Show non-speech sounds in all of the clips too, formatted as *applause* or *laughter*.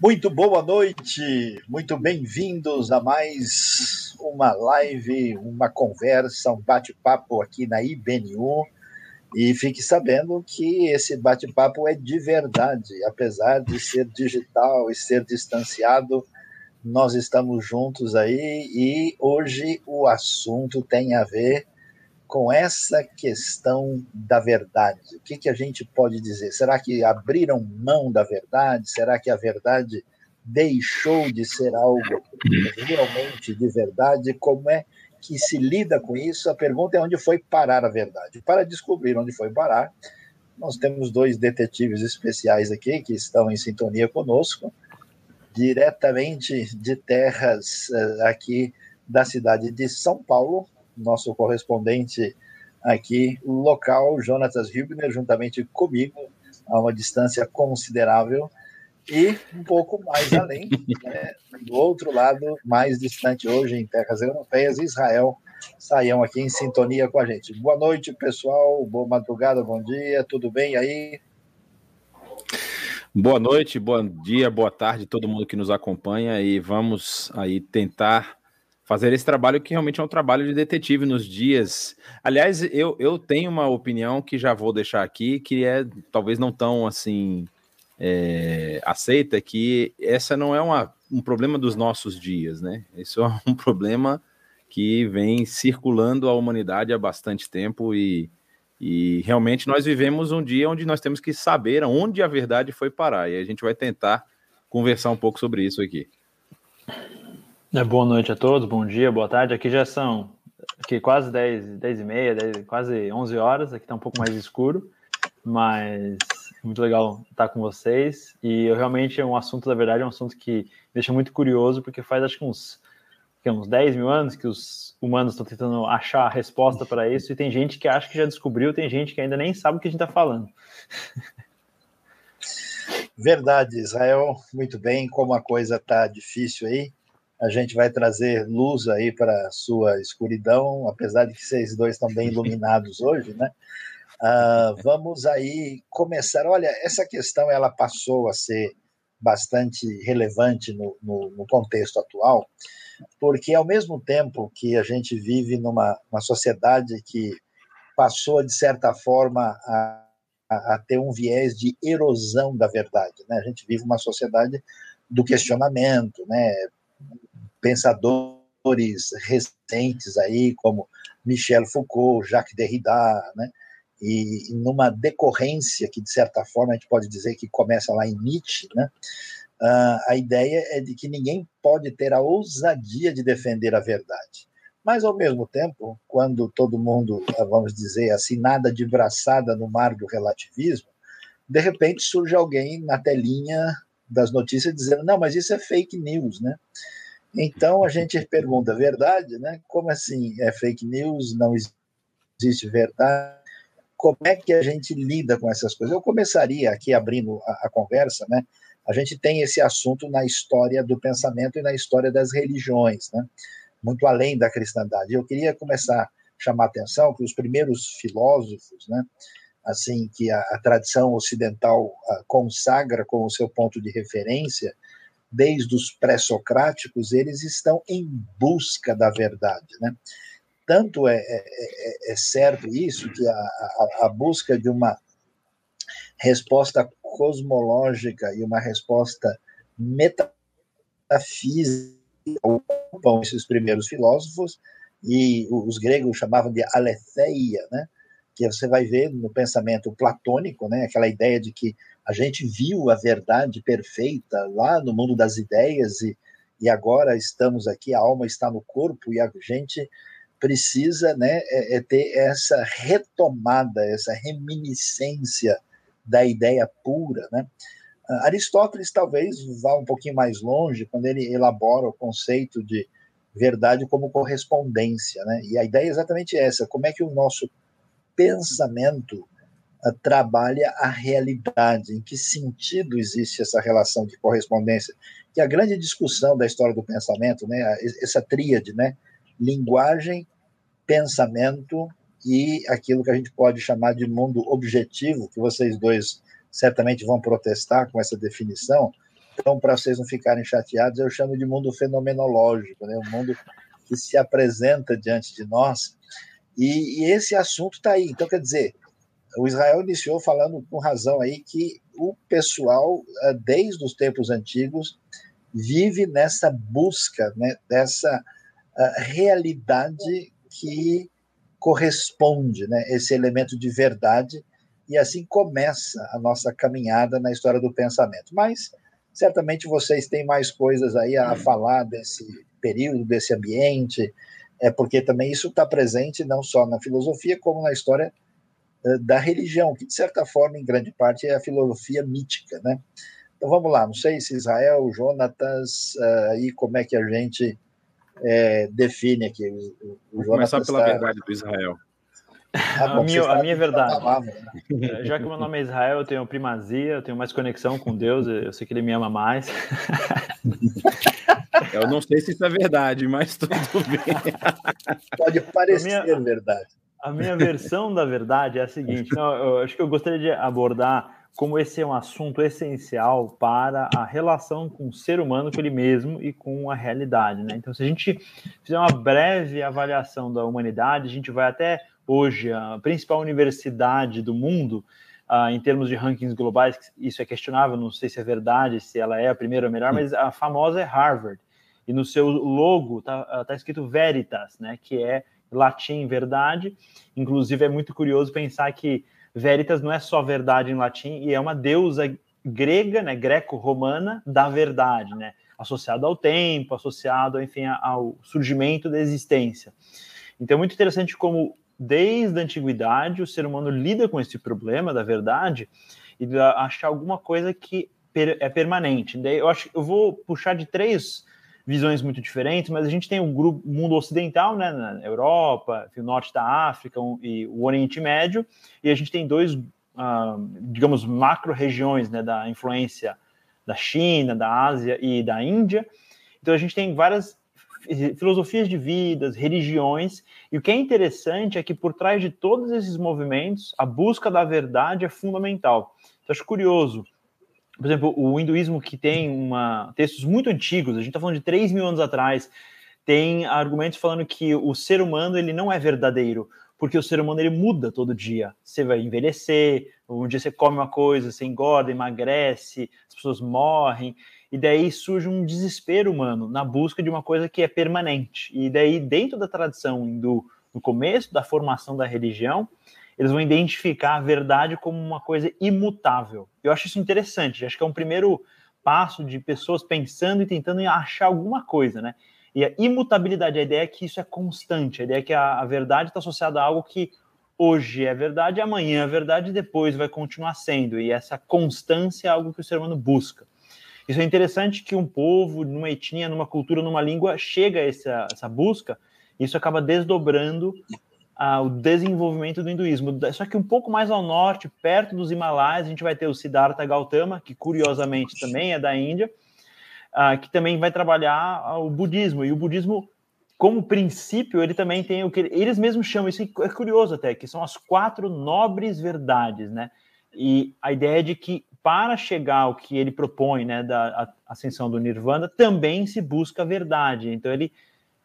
Muito boa noite, muito bem-vindos a mais uma live, uma conversa, um bate-papo aqui na IBNU. E fique sabendo que esse bate-papo é de verdade, apesar de ser digital e ser distanciado, nós estamos juntos aí e hoje o assunto tem a ver com essa questão da verdade. O que, que a gente pode dizer? Será que abriram mão da verdade? Será que a verdade deixou de ser algo realmente de verdade? Como é que se lida com isso? A pergunta é onde foi parar a verdade. Para descobrir onde foi parar, nós temos dois detetives especiais aqui que estão em sintonia conosco, diretamente de terras eh, aqui da cidade de São Paulo, nosso correspondente aqui local, Jonatas Hübner, juntamente comigo, a uma distância considerável, e um pouco mais além, *laughs* né, do outro lado, mais distante hoje, em terras europeias, Israel, saiam aqui em sintonia com a gente. Boa noite, pessoal, boa madrugada, bom dia, tudo bem aí? Boa noite, bom dia, boa tarde, todo mundo que nos acompanha e vamos aí tentar fazer esse trabalho que realmente é um trabalho de detetive nos dias. Aliás, eu, eu tenho uma opinião que já vou deixar aqui, que é talvez não tão assim é, aceita, que essa não é uma, um problema dos nossos dias, né? Isso *laughs* é um problema que vem circulando a humanidade há bastante tempo e, e realmente nós vivemos um dia onde nós temos que saber onde a verdade foi parar. E a gente vai tentar conversar um pouco sobre isso aqui. É, boa noite a todos, bom dia, boa tarde. Aqui já são aqui quase 10, 10 e meia, 10, quase 11 horas. Aqui está um pouco mais escuro, mas muito legal estar com vocês. E eu realmente, é um assunto, da verdade, é um assunto que me deixa muito curioso, porque faz acho que uns, que uns 10 mil anos que os humanos estão tentando achar a resposta para isso. E tem gente que acha que já descobriu, tem gente que ainda nem sabe o que a gente está falando. Verdade, Israel, muito bem. Como a coisa está difícil aí, a gente vai trazer luz aí para a sua escuridão, apesar de que vocês dois estão bem iluminados hoje, né? Uh, vamos aí começar. Olha, essa questão ela passou a ser bastante relevante no, no, no contexto atual, porque ao mesmo tempo que a gente vive numa uma sociedade que passou de certa forma a, a, a ter um viés de erosão da verdade, né? A gente vive uma sociedade do questionamento, né? Pensadores recentes aí, como Michel Foucault, Jacques Derrida, né? E, numa decorrência que, de certa forma, a gente pode dizer que começa lá em Nietzsche, né? Uh, a ideia é de que ninguém pode ter a ousadia de defender a verdade. Mas, ao mesmo tempo, quando todo mundo, vamos dizer assim, nada de braçada no mar do relativismo, de repente surge alguém na telinha das notícias dizendo: não, mas isso é fake news, né? Então a gente pergunta, verdade, né? Como assim é fake news? Não existe verdade? Como é que a gente lida com essas coisas? Eu começaria aqui abrindo a, a conversa, né? A gente tem esse assunto na história do pensamento e na história das religiões, né? Muito além da cristandade. Eu queria começar a chamar a atenção que os primeiros filósofos, né? Assim que a, a tradição ocidental a, ah, consagra como seu ponto de referência, desde os pré-socráticos, eles estão em busca da verdade. Né? Tanto é, é, é, é certo isso que a, a, a, busca de uma resposta cosmológica e uma resposta metafísica ocupam esses primeiros filósofos, e os gregos chamavam de aletheia, né? que você vai ver no pensamento platônico, né? aquela ideia de que a gente viu a verdade perfeita lá no mundo das ideias e, e agora estamos aqui, a alma está no corpo e a gente precisa né, é, é ter essa retomada, essa reminiscência da ideia pura. Né? Aristóteles talvez vá um pouquinho mais longe quando ele elabora o conceito de verdade como correspondência. Né? E a ideia é exatamente essa: como é que o nosso pensamento trabalha a realidade, em que sentido existe essa relação de correspondência, que a grande discussão da história do pensamento, né, essa tríade, né, linguagem, pensamento e aquilo que a gente pode chamar de mundo objetivo, que vocês dois certamente vão protestar com essa definição. Então, para vocês não ficarem chateados, eu chamo de mundo fenomenológico, né? um mundo que se apresenta diante de nós. E, e esse assunto está aí. Então, quer dizer, o Israel iniciou falando com razão aí que o pessoal, eh, desde os tempos antigos, vive nessa busca, né, dessa uh, realidade que corresponde, né, esse elemento de verdade, e assim começa a nossa caminhada na história do pensamento. Mas certamente vocês têm mais coisas aí a falar desse período, desse ambiente, é porque também isso está presente não só na filosofia como na história da religião, que de certa forma, em grande parte, é a filosofia mítica, né? Então vamos lá, não sei se Israel, Jonatas, uh, e como é que a gente é, define aqui. O, o Vou começar pela tá... verdade do Israel. Ah, bom, a, minha, a minha verdade. Palavra, né? Já que meu nome é Israel, eu tenho primazia, eu tenho mais conexão com Deus, eu sei que ele me ama mais. Eu não sei se isso é verdade, mas tudo bem. Pode parecer minha, verdade. A minha versão da verdade é a seguinte: não, eu acho que eu gostaria de abordar como esse é um assunto essencial para a relação com o ser humano, com ele mesmo e com a realidade. Né? Então, se a gente fizer uma breve avaliação da humanidade, a gente vai até hoje, a principal universidade do mundo, uh, em termos de rankings globais, isso é questionável, não sei se é verdade, se ela é a primeira ou melhor, mas a famosa é Harvard. E no seu logo está tá escrito Veritas, né, que é latim verdade. Inclusive, é muito curioso pensar que Veritas não é só verdade em latim, e é uma deusa grega, né, greco-romana, da verdade, né, associado ao tempo, associado, enfim, ao surgimento da existência. Então é muito interessante como, desde a antiguidade, o ser humano lida com esse problema da verdade e achar alguma coisa que é permanente. Daí eu acho eu vou puxar de três visões muito diferentes, mas a gente tem o grupo mundo ocidental, né, na Europa, o norte da África e o Oriente Médio, e a gente tem dois, uh, digamos, macro-regiões, né, da influência da China, da Ásia e da Índia. Então a gente tem várias filosofias de vidas, religiões, e o que é interessante é que por trás de todos esses movimentos, a busca da verdade é fundamental. Então, acho curioso por exemplo, o hinduísmo que tem uma, textos muito antigos, a gente está falando de 3 mil anos atrás, tem argumentos falando que o ser humano ele não é verdadeiro, porque o ser humano ele muda todo dia. Você vai envelhecer, um dia você come uma coisa, você engorda, emagrece, as pessoas morrem, e daí surge um desespero humano na busca de uma coisa que é permanente. E daí, dentro da tradição hindu, no começo da formação da religião, eles vão identificar a verdade como uma coisa imutável. Eu acho isso interessante, acho que é um primeiro passo de pessoas pensando e tentando achar alguma coisa, né? E a imutabilidade, a ideia é que isso é constante, a ideia é que a, a verdade está associada a algo que hoje é verdade, amanhã é verdade e depois vai continuar sendo. E essa constância é algo que o ser humano busca. Isso é interessante que um povo, numa etnia, numa cultura, numa língua, chega a essa, essa busca, isso acaba desdobrando ah, o desenvolvimento do hinduísmo. Só que um pouco mais ao norte, perto dos Himalaias, a gente vai ter o Siddhartha Gautama, que curiosamente também é da Índia, ah, que também vai trabalhar o budismo. E o budismo, como princípio, ele também tem o que eles mesmos chamam, isso é curioso até, que são as quatro nobres verdades, né? E a ideia é de que para chegar ao que ele propõe, né, da ascensão do nirvana, também se busca a verdade. Então ele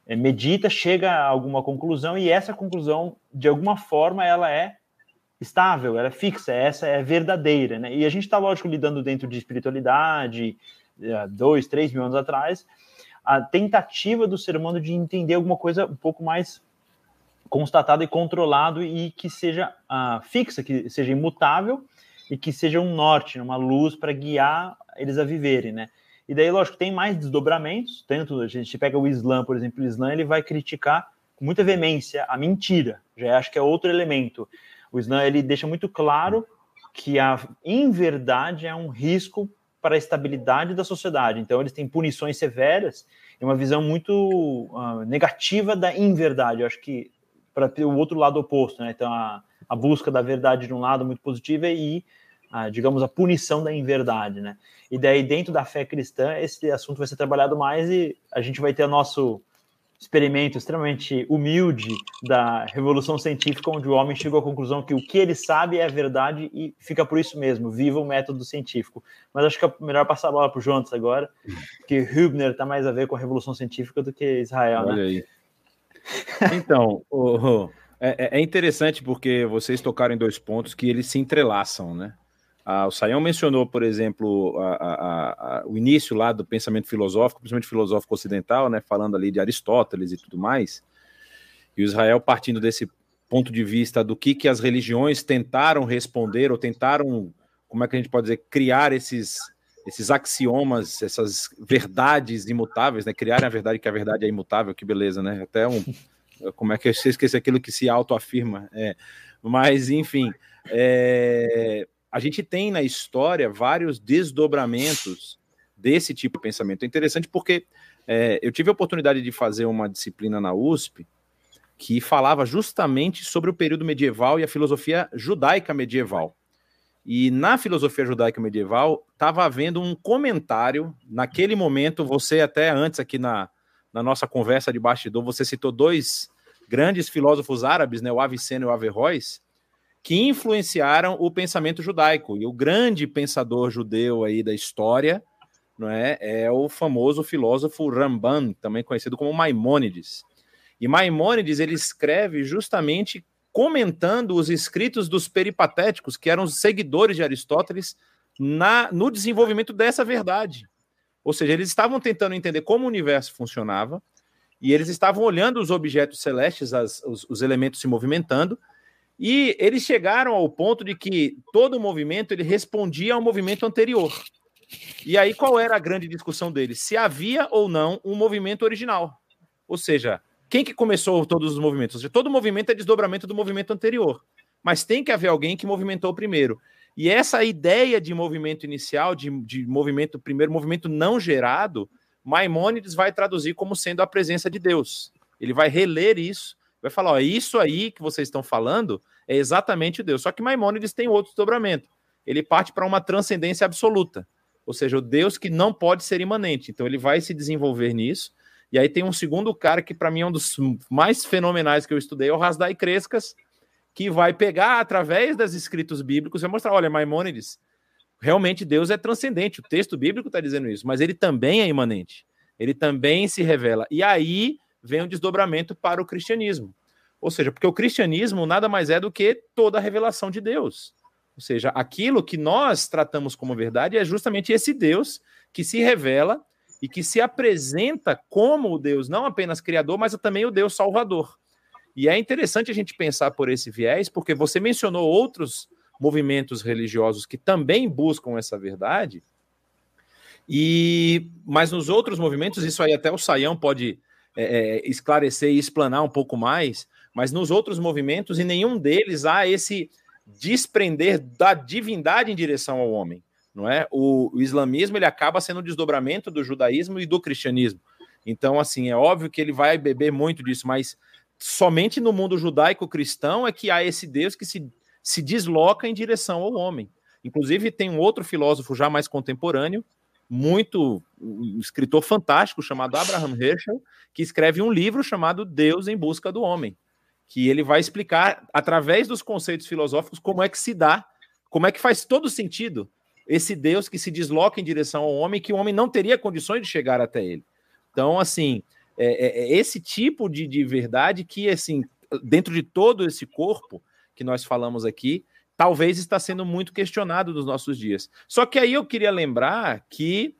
medita, chega a alguma conclusão e essa conclusão, de alguma forma, ela é estável, ela é fixa, essa é verdadeira, né? E a gente está, lógico, lidando dentro de espiritualidade, dois, três mil anos atrás, a tentativa do ser humano de entender alguma coisa um pouco mais constatado e controlado e que seja uh, fixa, que seja imutável e que seja um norte, uma luz para guiar eles a viverem, né? E daí, lógico, tem mais desdobramentos. Tanto a gente pega o Islã, por exemplo, o Islã ele vai criticar com muita veemência a mentira. Já acho que é outro elemento. O Islã ele deixa muito claro que a inverdade é um risco para a estabilidade da sociedade. Então, eles têm punições severas e uma visão muito uh, negativa da inverdade. Eu acho que para o outro lado oposto, né? Então, a, a busca da verdade de um lado muito positiva e a, digamos, a punição da inverdade, né? E daí, dentro da fé cristã, esse assunto vai ser trabalhado mais e a gente vai ter nosso experimento extremamente humilde da revolução científica, onde o homem chegou à conclusão que o que ele sabe é a verdade e fica por isso mesmo, viva o método científico. Mas acho que é melhor passar a bola para o Jonas agora, que Hübner está mais a ver com a revolução científica do que Israel. Olha né? aí. Então, oh, é, é interessante porque vocês tocaram em dois pontos que eles se entrelaçam, né? Ah, o Sayão mencionou, por exemplo, a, a, a, o início lá do pensamento filosófico, principalmente filosófico ocidental, né, falando ali de Aristóteles e tudo mais. E o Israel partindo desse ponto de vista do que, que as religiões tentaram responder ou tentaram, como é que a gente pode dizer, criar esses, esses axiomas, essas verdades imutáveis, né? Criarem a verdade que a verdade é imutável, que beleza, né? Até um. *laughs* Como é que eu esqueci aquilo que se autoafirma? É. Mas, enfim. É, a gente tem na história vários desdobramentos desse tipo de pensamento. É interessante porque é, eu tive a oportunidade de fazer uma disciplina na USP que falava justamente sobre o período medieval e a filosofia judaica medieval. E na filosofia judaica medieval estava havendo um comentário, naquele momento, você até antes aqui na, na nossa conversa de bastidor, você citou dois grandes filósofos árabes, né, o Avicena e o Averroes, que influenciaram o pensamento judaico. E o grande pensador judeu aí da história não é, é o famoso filósofo Ramban, também conhecido como Maimônides. E Maimônides ele escreve justamente comentando os escritos dos peripatéticos, que eram os seguidores de Aristóteles, na, no desenvolvimento dessa verdade. Ou seja, eles estavam tentando entender como o universo funcionava, e eles estavam olhando os objetos celestes, as, os, os elementos se movimentando, e eles chegaram ao ponto de que todo movimento ele respondia ao movimento anterior. E aí qual era a grande discussão deles? Se havia ou não um movimento original. Ou seja, quem que começou todos os movimentos? Seja, todo movimento é desdobramento do movimento anterior. Mas tem que haver alguém que movimentou primeiro. E essa ideia de movimento inicial, de, de movimento primeiro, movimento não gerado, Maimônides vai traduzir como sendo a presença de Deus. Ele vai reler isso vai falar: ó, isso aí que vocês estão falando é exatamente Deus. Só que Maimônides tem outro desdobramento. Ele parte para uma transcendência absoluta, ou seja, o Deus que não pode ser imanente. Então ele vai se desenvolver nisso. E aí tem um segundo cara que para mim é um dos mais fenomenais que eu estudei, é o Rasdai Crescas, que vai pegar através das escritos bíblicos e mostrar, olha, Maimônides, realmente Deus é transcendente. O texto bíblico está dizendo isso, mas ele também é imanente. Ele também se revela. E aí vem um desdobramento para o cristianismo. Ou seja, porque o cristianismo nada mais é do que toda a revelação de Deus. Ou seja, aquilo que nós tratamos como verdade é justamente esse Deus que se revela e que se apresenta como o Deus não apenas criador, mas também o Deus salvador. E é interessante a gente pensar por esse viés, porque você mencionou outros movimentos religiosos que também buscam essa verdade. E mas nos outros movimentos, isso aí até o Saião pode é, é, esclarecer e explanar um pouco mais, mas nos outros movimentos, em nenhum deles há esse desprender da divindade em direção ao homem, não é? O, o islamismo ele acaba sendo um desdobramento do judaísmo e do cristianismo. Então, assim, é óbvio que ele vai beber muito disso, mas somente no mundo judaico-cristão é que há esse Deus que se, se desloca em direção ao homem. Inclusive, tem um outro filósofo já mais contemporâneo, muito um escritor fantástico chamado Abraham Herschel, que escreve um livro chamado Deus em Busca do Homem, que ele vai explicar através dos conceitos filosóficos como é que se dá, como é que faz todo sentido esse Deus que se desloca em direção ao homem, que o homem não teria condições de chegar até ele. Então, assim, é, é, é esse tipo de, de verdade que, assim, dentro de todo esse corpo que nós falamos aqui, talvez está sendo muito questionado nos nossos dias. Só que aí eu queria lembrar que,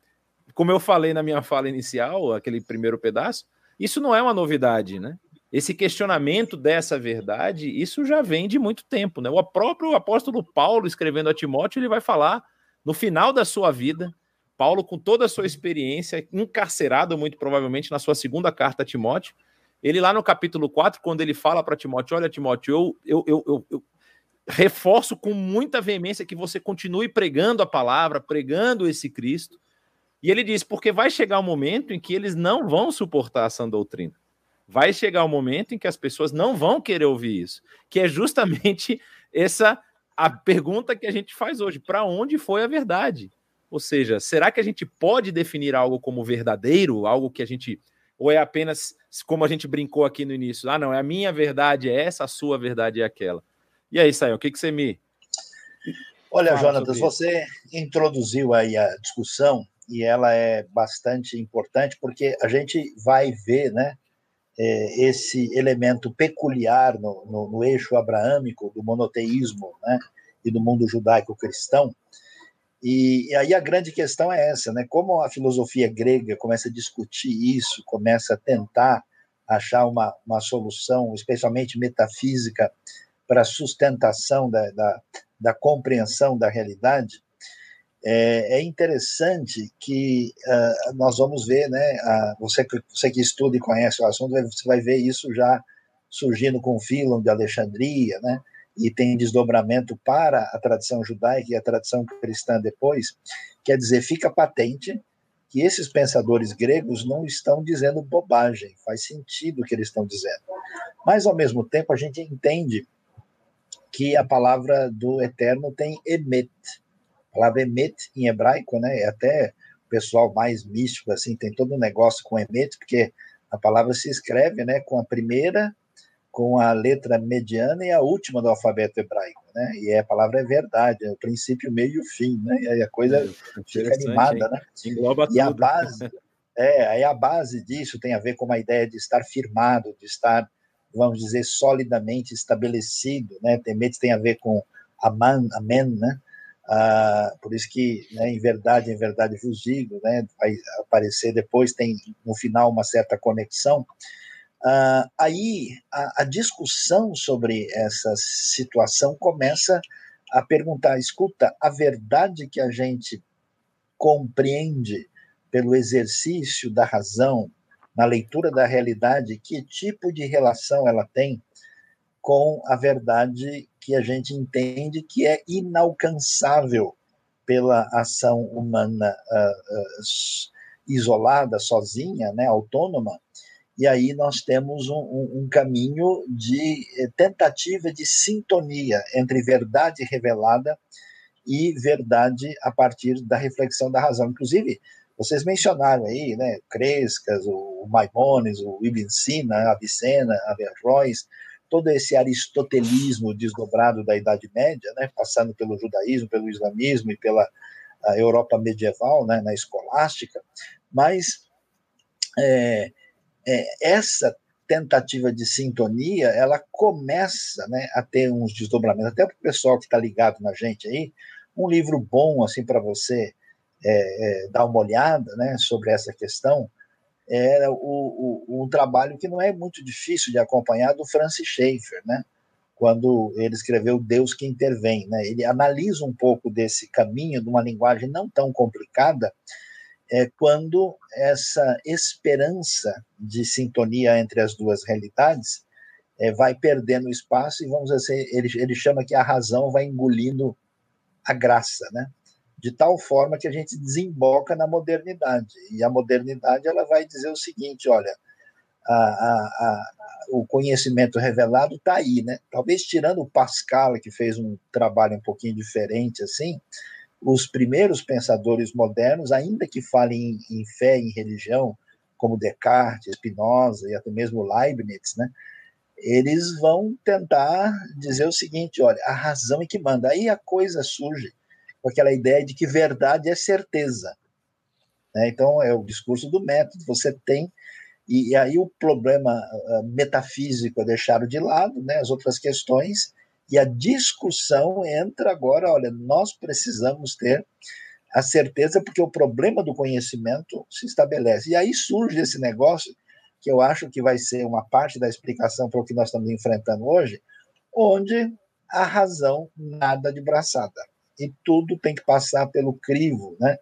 como eu falei na minha fala inicial, aquele primeiro pedaço, isso não é uma novidade, né? Esse questionamento dessa verdade, isso já vem de muito tempo, né? O próprio apóstolo Paulo, escrevendo a Timóteo, ele vai falar no final da sua vida, Paulo, com toda a sua experiência, encarcerado muito provavelmente na sua segunda carta a Timóteo, ele lá no capítulo 4, quando ele fala para Timóteo, olha Timóteo, eu, eu, eu, eu, reforço com muita veemência que você continue pregando a palavra, pregando esse Cristo. E ele diz: porque vai chegar um momento em que eles não vão suportar essa doutrina. Vai chegar um momento em que as pessoas não vão querer ouvir isso, que é justamente *laughs* essa a pergunta que a gente faz hoje: para onde foi a verdade? Ou seja, será que a gente pode definir algo como verdadeiro, algo que a gente Ou é apenas como a gente brincou aqui no início? Ah, não, é a minha verdade é essa, a sua verdade é aquela. E aí, Sayão, o que, que você me. Olha, Jonatas, você introduziu aí a discussão e ela é bastante importante porque a gente vai ver, né, é, esse elemento peculiar no, no, no, eixo abraâmico do monoteísmo, né, e do mundo judaico-cristão. E, e, aí a grande questão é essa, né? Como a filosofia grega começa a discutir isso, começa a tentar achar uma, uma solução, especialmente metafísica, para a sustentação da, da, da compreensão da realidade, é, é interessante que uh, nós vamos ver, né? Uh, você, você que estuda e conhece o assunto, você vai ver isso já surgindo com o Filon de Alexandria, né? E tem desdobramento para a tradição judaica e a tradição cristã depois. Quer dizer, fica patente que esses pensadores gregos não estão dizendo bobagem, faz sentido o que eles estão dizendo. Mas, ao mesmo tempo, a gente entende que a palavra do Eterno tem emet, a palavra emet em hebraico, né? É até o pessoal mais místico assim tem todo um negócio com emet, porque a palavra se escreve, né, com a primeira, com a letra mediana e a última do alfabeto hebraico, né? E a palavra é verdade, é o princípio, meio e o fim, né? E aí a coisa é, fica animada, hein? né? Engloba e tudo. a base, é, aí a base disso tem a ver com uma ideia de estar firmado, de estar, vamos dizer, solidamente estabelecido, né? Tem, tem a ver com aman, amém, né? Ah, por isso que, né, em verdade, em verdade vos digo, né, vai aparecer depois, tem no final uma certa conexão. Ah, aí a, a, discussão sobre essa situação começa a perguntar: escuta, a verdade que a gente compreende pelo exercício da razão, na leitura da realidade, que tipo de relação ela tem com a verdade que a gente entende que é inalcançável pela ação humana uh, uh, isolada, sozinha, né, autônoma, e aí nós temos um, um, um, caminho de eh, tentativa de sintonia entre verdade revelada e verdade a partir da reflexão da razão. Inclusive, vocês mencionaram aí, né, Crescas, o Maimones, o Ibn Sina, Avicena, Averroes, todo esse aristotelismo desdobrado da Idade Média, né, passando pelo judaísmo, pelo islamismo e pela Europa medieval, né, na escolástica, mas é, é, essa tentativa de sintonia, ela começa né, a ter uns desdobramentos, até para o pessoal que está ligado na gente aí, um livro bom assim para você é, é, dar uma olhada né, sobre essa questão, é o, o, um trabalho que não é muito difícil de acompanhar do Francis Schaeffer, né? quando ele escreveu Deus que intervém. Né? Ele analisa um pouco desse caminho de uma linguagem não tão complicada, é, quando essa esperança de sintonia entre as duas realidades é, vai perdendo espaço e vamos dizer, ele, ele chama que a razão vai engolindo a graça, né? De tal forma que a gente desemboca na modernidade. E a modernidade ela vai dizer o seguinte: olha, a, a, a, o conhecimento revelado está aí, né? Talvez tirando o Pascal, que fez um trabalho um pouquinho diferente, assim, os primeiros pensadores modernos, ainda que falem em, em fé, em religião, como Descartes, Spinoza e até mesmo Leibniz, né? Eles vão tentar dizer o seguinte: olha, a razão é que manda. Aí a coisa surge com aquela ideia de que verdade é certeza. Né? Então, é o discurso do método. Você tem. E, e aí o problema uh, metafísico é deixado de lado, né? as outras questões, e a discussão entra agora. Olha, nós precisamos ter a certeza, porque o problema do conhecimento se estabelece. E aí surge esse negócio, que eu acho que vai ser uma parte da explicação para o que nós estamos enfrentando hoje, onde a razão nada de braçada e tudo tem que passar pelo crivo, né?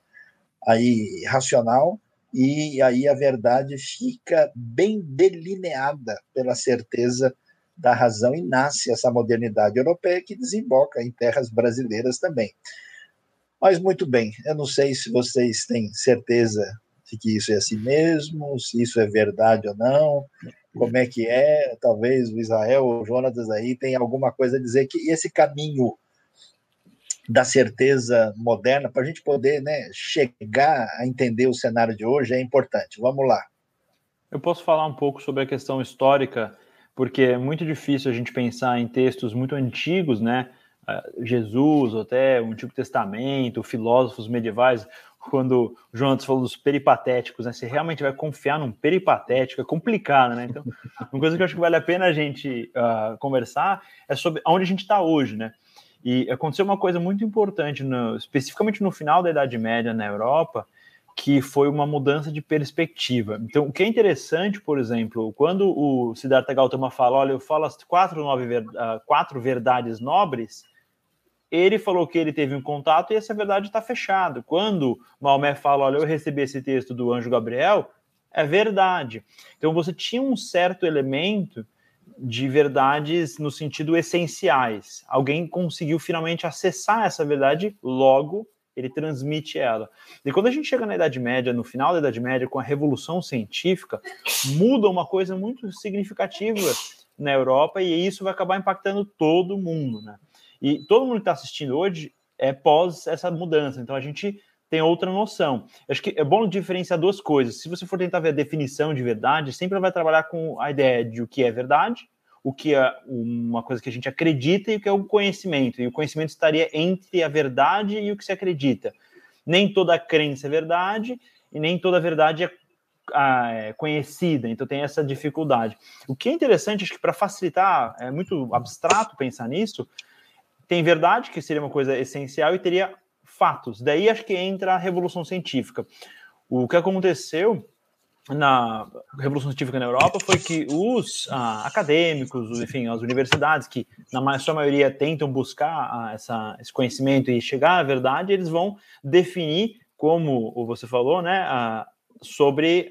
Aí racional e aí a verdade fica bem delineada pela certeza da razão e nasce essa modernidade europeia que desemboca em terras brasileiras também. Mas muito bem, eu não sei se vocês têm certeza de que isso é assim mesmo, se isso é verdade ou não, como é que é, talvez o Israel ou o Jonatas aí tem alguma coisa a dizer que esse caminho da certeza moderna, para a gente poder né, chegar a entender o cenário de hoje, é importante. Vamos lá. Eu posso falar um pouco sobre a questão histórica, porque é muito difícil a gente pensar em textos muito antigos, né? Ah, Jesus, até o Antigo Testamento, filósofos medievais, quando o João falou dos peripatéticos, né? Você realmente vai confiar num peripatético, é complicado, né? Então, uma coisa que eu acho que vale a pena a gente uh, conversar é sobre onde a gente está hoje, né? E aconteceu uma coisa muito importante, no, especificamente no final da Idade Média na Europa, que foi uma mudança de perspectiva. Então, o que é interessante, por exemplo, quando o Siddhartha Gautama fala, olha, eu falo as quatro, nove, uh, quatro verdades nobres, ele falou que ele teve um contato e essa verdade está fechada. Quando Maomé fala, olha, eu recebi esse texto do anjo Gabriel, é verdade. Então você tinha um certo elemento de verdades no sentido essenciais. Alguém conseguiu finalmente acessar essa verdade, logo ele transmite ela. E quando a gente chega na Idade Média, no final da Idade Média, com a Revolução Científica, muda uma coisa muito significativa na Europa e isso vai acabar impactando todo mundo, né? E todo mundo que está assistindo hoje é pós essa mudança. Então a gente tem outra noção. Acho que é bom diferenciar duas coisas. Se você for tentar ver a definição de verdade, sempre vai trabalhar com a ideia de o que é verdade, o que é uma coisa que a gente acredita e o que é o conhecimento. E o conhecimento estaria entre a verdade e o que se acredita. Nem toda crença é verdade e nem toda verdade é, é conhecida, então tem essa dificuldade. O que é interessante, acho que para facilitar, é muito abstrato pensar nisso, tem verdade, que seria uma coisa essencial, e teria fatos. Daí acho que entra a revolução científica. O que aconteceu na Revolução Científica na Europa foi que os ah, acadêmicos, enfim, as universidades, que na sua maioria tentam buscar ah, essa, esse conhecimento e chegar à verdade, eles vão definir, como você falou, né, ah, sobre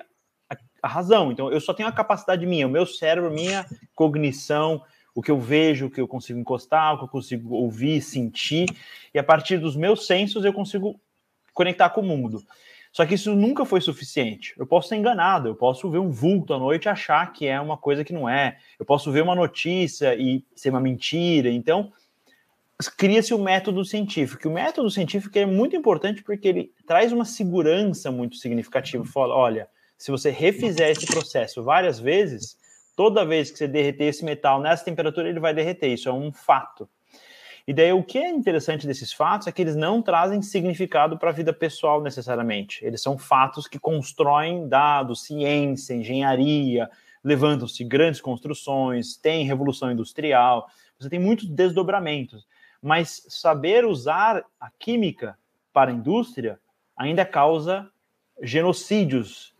a, a, razão. Então, eu só tenho a capacidade minha, o meu cérebro, minha cognição, o que eu vejo, o que eu consigo encostar, o que eu consigo ouvir, sentir, e a partir dos meus sensos eu consigo conectar com o mundo. Só que isso nunca foi suficiente. Eu posso ser enganado, eu posso ver um vulto à noite e achar que é uma coisa que não é. Eu posso ver uma notícia e ser uma mentira. Então, cria-se o método científico. O método científico é muito importante porque ele traz uma segurança muito significativa. Fala, olha, se você refizer esse processo várias vezes, Toda vez que você derreter esse metal nessa temperatura, ele vai derreter. Isso é um fato. E daí o que é interessante desses fatos é que eles não trazem significado para a vida pessoal necessariamente. Eles são fatos que constroem dados, ciência, engenharia, levantam-se grandes construções, tem revolução industrial, você tem muitos desdobramentos. Mas saber usar a química para a indústria ainda causa genocídios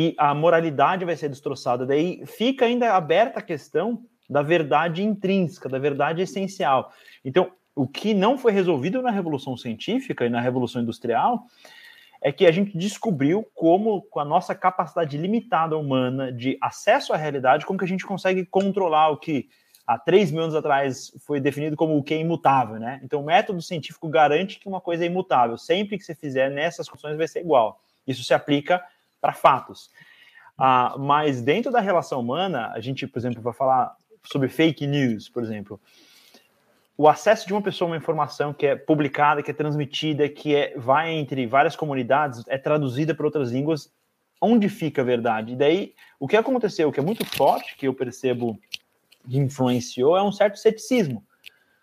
e a moralidade vai ser destroçada. Daí fica ainda aberta a questão da verdade intrínseca, da verdade essencial. Então, o que não foi resolvido na Revolução Científica e na Revolução Industrial é que a gente descobriu como, com a nossa capacidade limitada humana de acesso à realidade, como que a gente consegue controlar o que há 3 mil anos atrás foi definido como o que é imutável, né? Então, o método científico garante que uma coisa é imutável. Sempre que você fizer nessas condições vai ser igual. Isso se aplica para fatos. Ah, mas dentro da relação humana, a gente, por exemplo, vai falar sobre fake news, por exemplo. O acesso de uma pessoa a uma informação que é publicada, que é transmitida, que é, vai entre várias comunidades, é traduzida para outras línguas, onde fica a verdade? E daí, o que aconteceu, que é muito forte, que eu percebo que influenciou, é um certo ceticismo.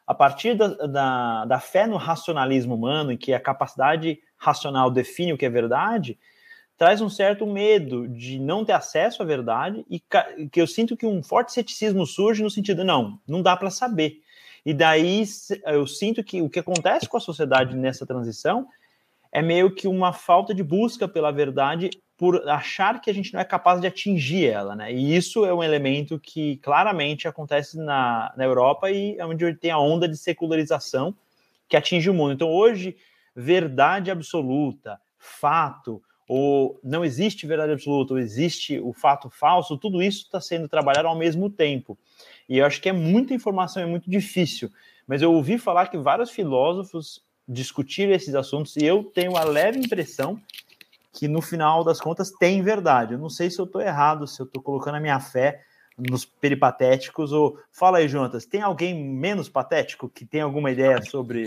A partir da, da, da fé no racionalismo humano, em que a capacidade racional define o que é verdade, traz um certo medo de não ter acesso à verdade e que eu sinto que um forte ceticismo surge no sentido não, não dá para saber. E daí eu sinto que o que acontece com a sociedade nessa transição é meio que uma falta de busca pela verdade por achar que a gente não é capaz de atingir ela, né? E isso é um elemento que claramente acontece na, na Europa e é onde tem a onda de secularização que atinge o mundo. Então hoje, verdade absoluta, fato, ou não existe verdade absoluta, ou existe o fato falso, tudo isso está sendo trabalhado ao mesmo tempo. E eu acho que é muita informação, é muito difícil. Mas eu ouvi falar que vários filósofos discutiram esses assuntos e eu tenho a leve impressão que no final das contas tem verdade. Eu não sei se eu estou errado, se eu estou colocando a minha fé nos peripatéticos ou fala aí, Jonas, tem alguém menos patético que tem alguma ideia sobre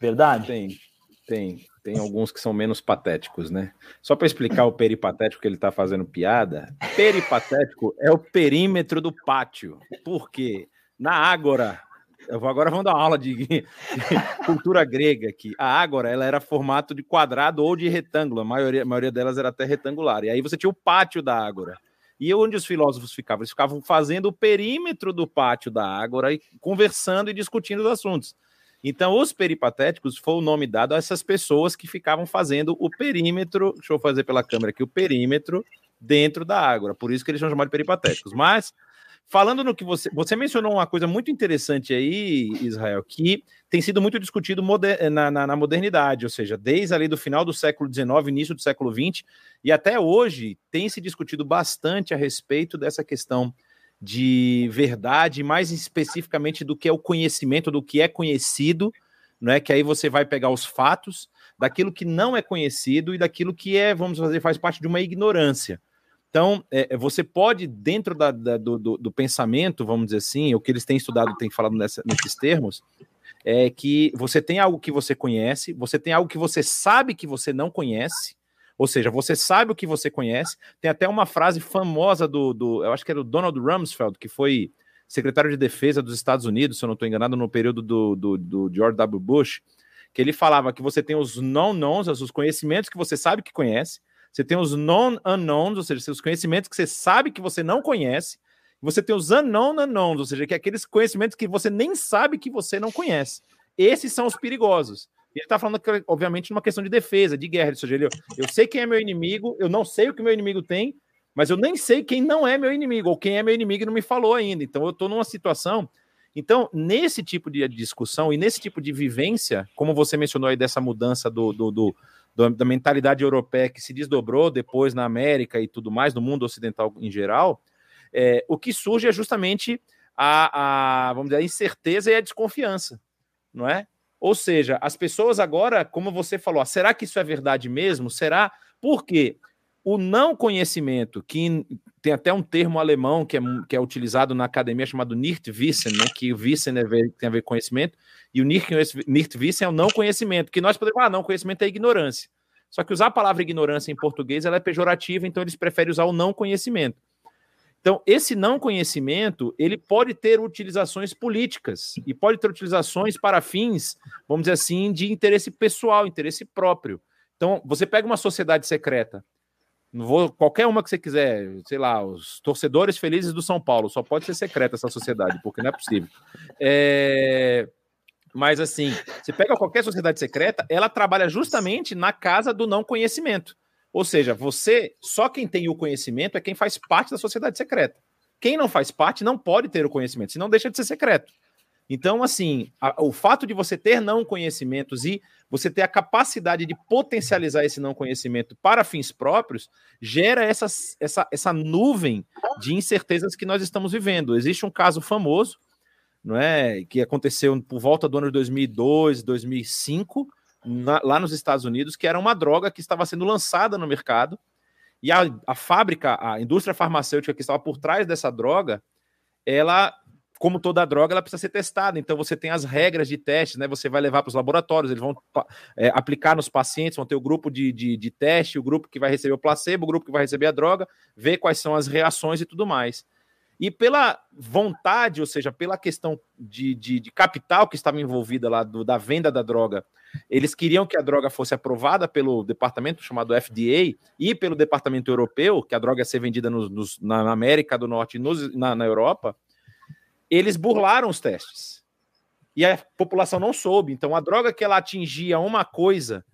verdade? Tem, tem. Tem alguns que são menos patéticos, né? Só para explicar o peripatético que ele está fazendo piada, peripatético é o perímetro do pátio. Por quê? Na Ágora, eu vou agora vamos dar uma aula de, de, cultura grega aqui. A Ágora, ela era formato de quadrado ou de retângulo, a maioria, a maioria delas era até retangular. E aí você tinha o pátio da Ágora. E onde os filósofos ficavam? Eles ficavam fazendo o perímetro do pátio da Ágora e conversando e discutindo os assuntos. Então, os peripatéticos foi o nome dado a essas pessoas que ficavam fazendo o perímetro, deixa eu fazer pela câmera aqui, o perímetro dentro da Ágora. Por isso que eles são chamados de peripatéticos. Mas, falando no que você. Você mencionou uma coisa muito interessante aí, Israel, que tem sido muito discutido moder, na, na, na, modernidade, ou seja, desde ali do final do século XIX, início do século XX, e até hoje tem se discutido bastante a respeito dessa questão de verdade, mais especificamente do que é o conhecimento, do que é conhecido, não é? Que aí você vai pegar os fatos daquilo que não é conhecido e daquilo que é, vamos fazer, faz parte de uma ignorância. Então, é, é você pode, dentro da, da, do, do, do, pensamento, vamos dizer assim, o que eles têm estudado, têm falado nessa, nesses termos, é que você tem algo que você conhece, você tem algo que você sabe que você não conhece, ou seja, você sabe o que você conhece. Tem até uma frase famosa do, do eu acho que era o Donald Rumsfeld, que foi secretário de defesa dos Estados Unidos, se eu não estou enganado, no período do, do, do, George W. Bush, que ele falava que você tem os non-knowns, os conhecimentos que você sabe que conhece, você tem os non-unknowns, ou seja, os conhecimentos que você sabe que você não conhece, você tem os unknown unknowns, ou seja, que é aqueles conhecimentos que você nem sabe que você não conhece. Esses são os perigosos. Ele está falando, obviamente, numa questão de defesa, de guerra. Ou seja, ele, eu sei quem é meu inimigo, eu não sei o que meu inimigo tem, mas eu nem sei quem não é meu inimigo, ou quem é meu inimigo e não me falou ainda. Então, eu estou numa situação. Então, nesse tipo de discussão e nesse tipo de vivência, como você mencionou aí dessa mudança do, do, do da mentalidade europeia que se desdobrou depois na América e tudo mais, no mundo ocidental em geral, é, o que surge é justamente a, a, vamos dizer, a incerteza e a desconfiança, não é? Ou seja, as pessoas agora, como você falou, será que isso é verdade mesmo? Será? Porque o não conhecimento, que tem até um termo alemão que é, que é utilizado na academia chamado Nichtwissen, né? que o Wissen é ver, tem a ver com conhecimento, e o Nichtwissen é o não conhecimento, que nós podemos falar, ah, não, conhecimento é ignorância. Só que usar a palavra ignorância em português ela é pejorativa, então eles preferem usar o não conhecimento. Então, esse não conhecimento, ele pode ter utilizações políticas e pode ter utilizações para fins, vamos dizer assim, de interesse pessoal, interesse próprio. Então, você pega uma sociedade secreta, vou, qualquer uma que você quiser, sei lá, os torcedores felizes do São Paulo, só pode ser secreta essa sociedade, porque não é possível. É... Mas assim, você pega qualquer sociedade secreta, ela trabalha justamente na casa do não conhecimento. Ou seja, você, só quem tem o conhecimento é quem faz parte da sociedade secreta. Quem não faz parte não pode ter o conhecimento, senão deixa de ser secreto. Então, assim, a, o fato de você ter não conhecimentos e você ter a capacidade de potencializar esse não conhecimento para fins próprios gera essa, essa, essa nuvem de incertezas que nós estamos vivendo. Existe um caso famoso, não é, que aconteceu por volta do ano de 2002, 2005, na, lá nos Estados Unidos, que era uma droga que estava sendo lançada no mercado. E a, a fábrica, a indústria farmacêutica que estava por trás dessa droga, ela como toda droga, ela precisa ser testada. Então, você tem as regras de teste, né? Você vai levar para os laboratórios, eles vão é, aplicar nos pacientes, vão ter o grupo de, de, de, teste, o grupo que vai receber o placebo, o grupo que vai receber a droga, ver quais são as reações e tudo mais. E pela vontade, ou seja, pela questão de, de, de capital que estava envolvida lá do, da venda da droga, eles queriam que a droga fosse aprovada pelo departamento chamado FDA e pelo departamento europeu, que a droga ia ser vendida no, nos, na América do Norte e nos, na, na Europa. Eles burlaram os testes. E a população não soube. Então, a droga que ela atingia uma coisa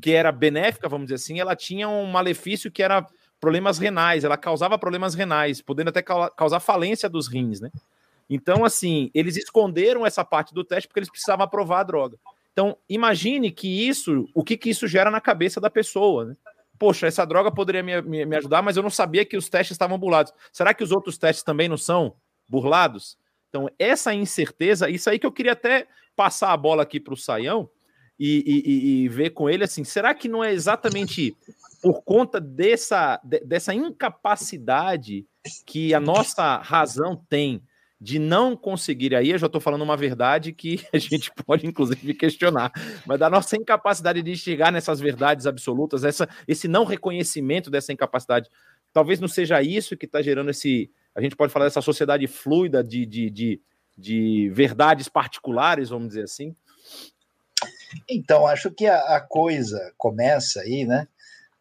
que era benéfica, vamos dizer assim, ela tinha um malefício que era problemas renais, ela causava problemas renais, podendo até causar falência dos rins, né? Então, assim, eles esconderam essa parte do teste porque eles precisavam aprovar a droga. Então, imagine que isso, o que, que isso gera na cabeça da pessoa, né? Poxa, essa droga poderia me, me, me ajudar, mas eu não sabia que os testes estavam burlados. Será que os outros testes também não são burlados? Então, essa incerteza, isso aí que eu queria até passar a bola aqui para o Saião e, e, e, ver com ele assim: será que não é exatamente por conta dessa, dessa incapacidade que a nossa razão tem de não conseguir, aí eu já estou falando uma verdade que *laughs* a gente pode inclusive questionar, mas da nossa incapacidade de chegar nessas verdades absolutas, essa, esse não reconhecimento dessa incapacidade, talvez não seja isso que está gerando esse, a gente pode falar dessa sociedade fluida de, de, de, de verdades particulares, vamos dizer assim? Então, acho que a, a coisa começa aí, né,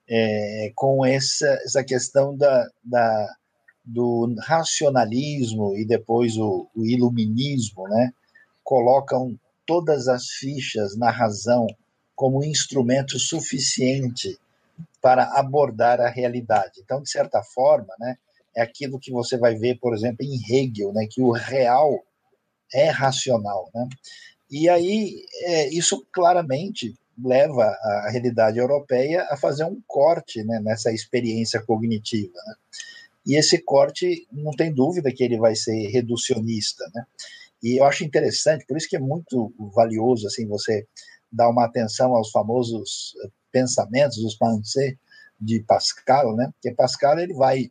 é, com essa, essa questão da, da do racionalismo e depois o, o iluminismo, né, colocam todas as fichas na razão como instrumento suficiente para abordar a realidade. Então, de certa forma, né, é aquilo que você vai ver, por exemplo, em Hegel, né, que o real é racional. Né? E aí, é, isso claramente leva a realidade europeia a fazer um corte né, nessa experiência cognitiva. Né? E esse corte, não tem dúvida que ele vai ser reducionista, né? E eu acho interessante, por isso que é muito valioso assim você dar uma atenção aos famosos eh, pensamentos dos pensées de Pascal, né? Porque Pascal ele vai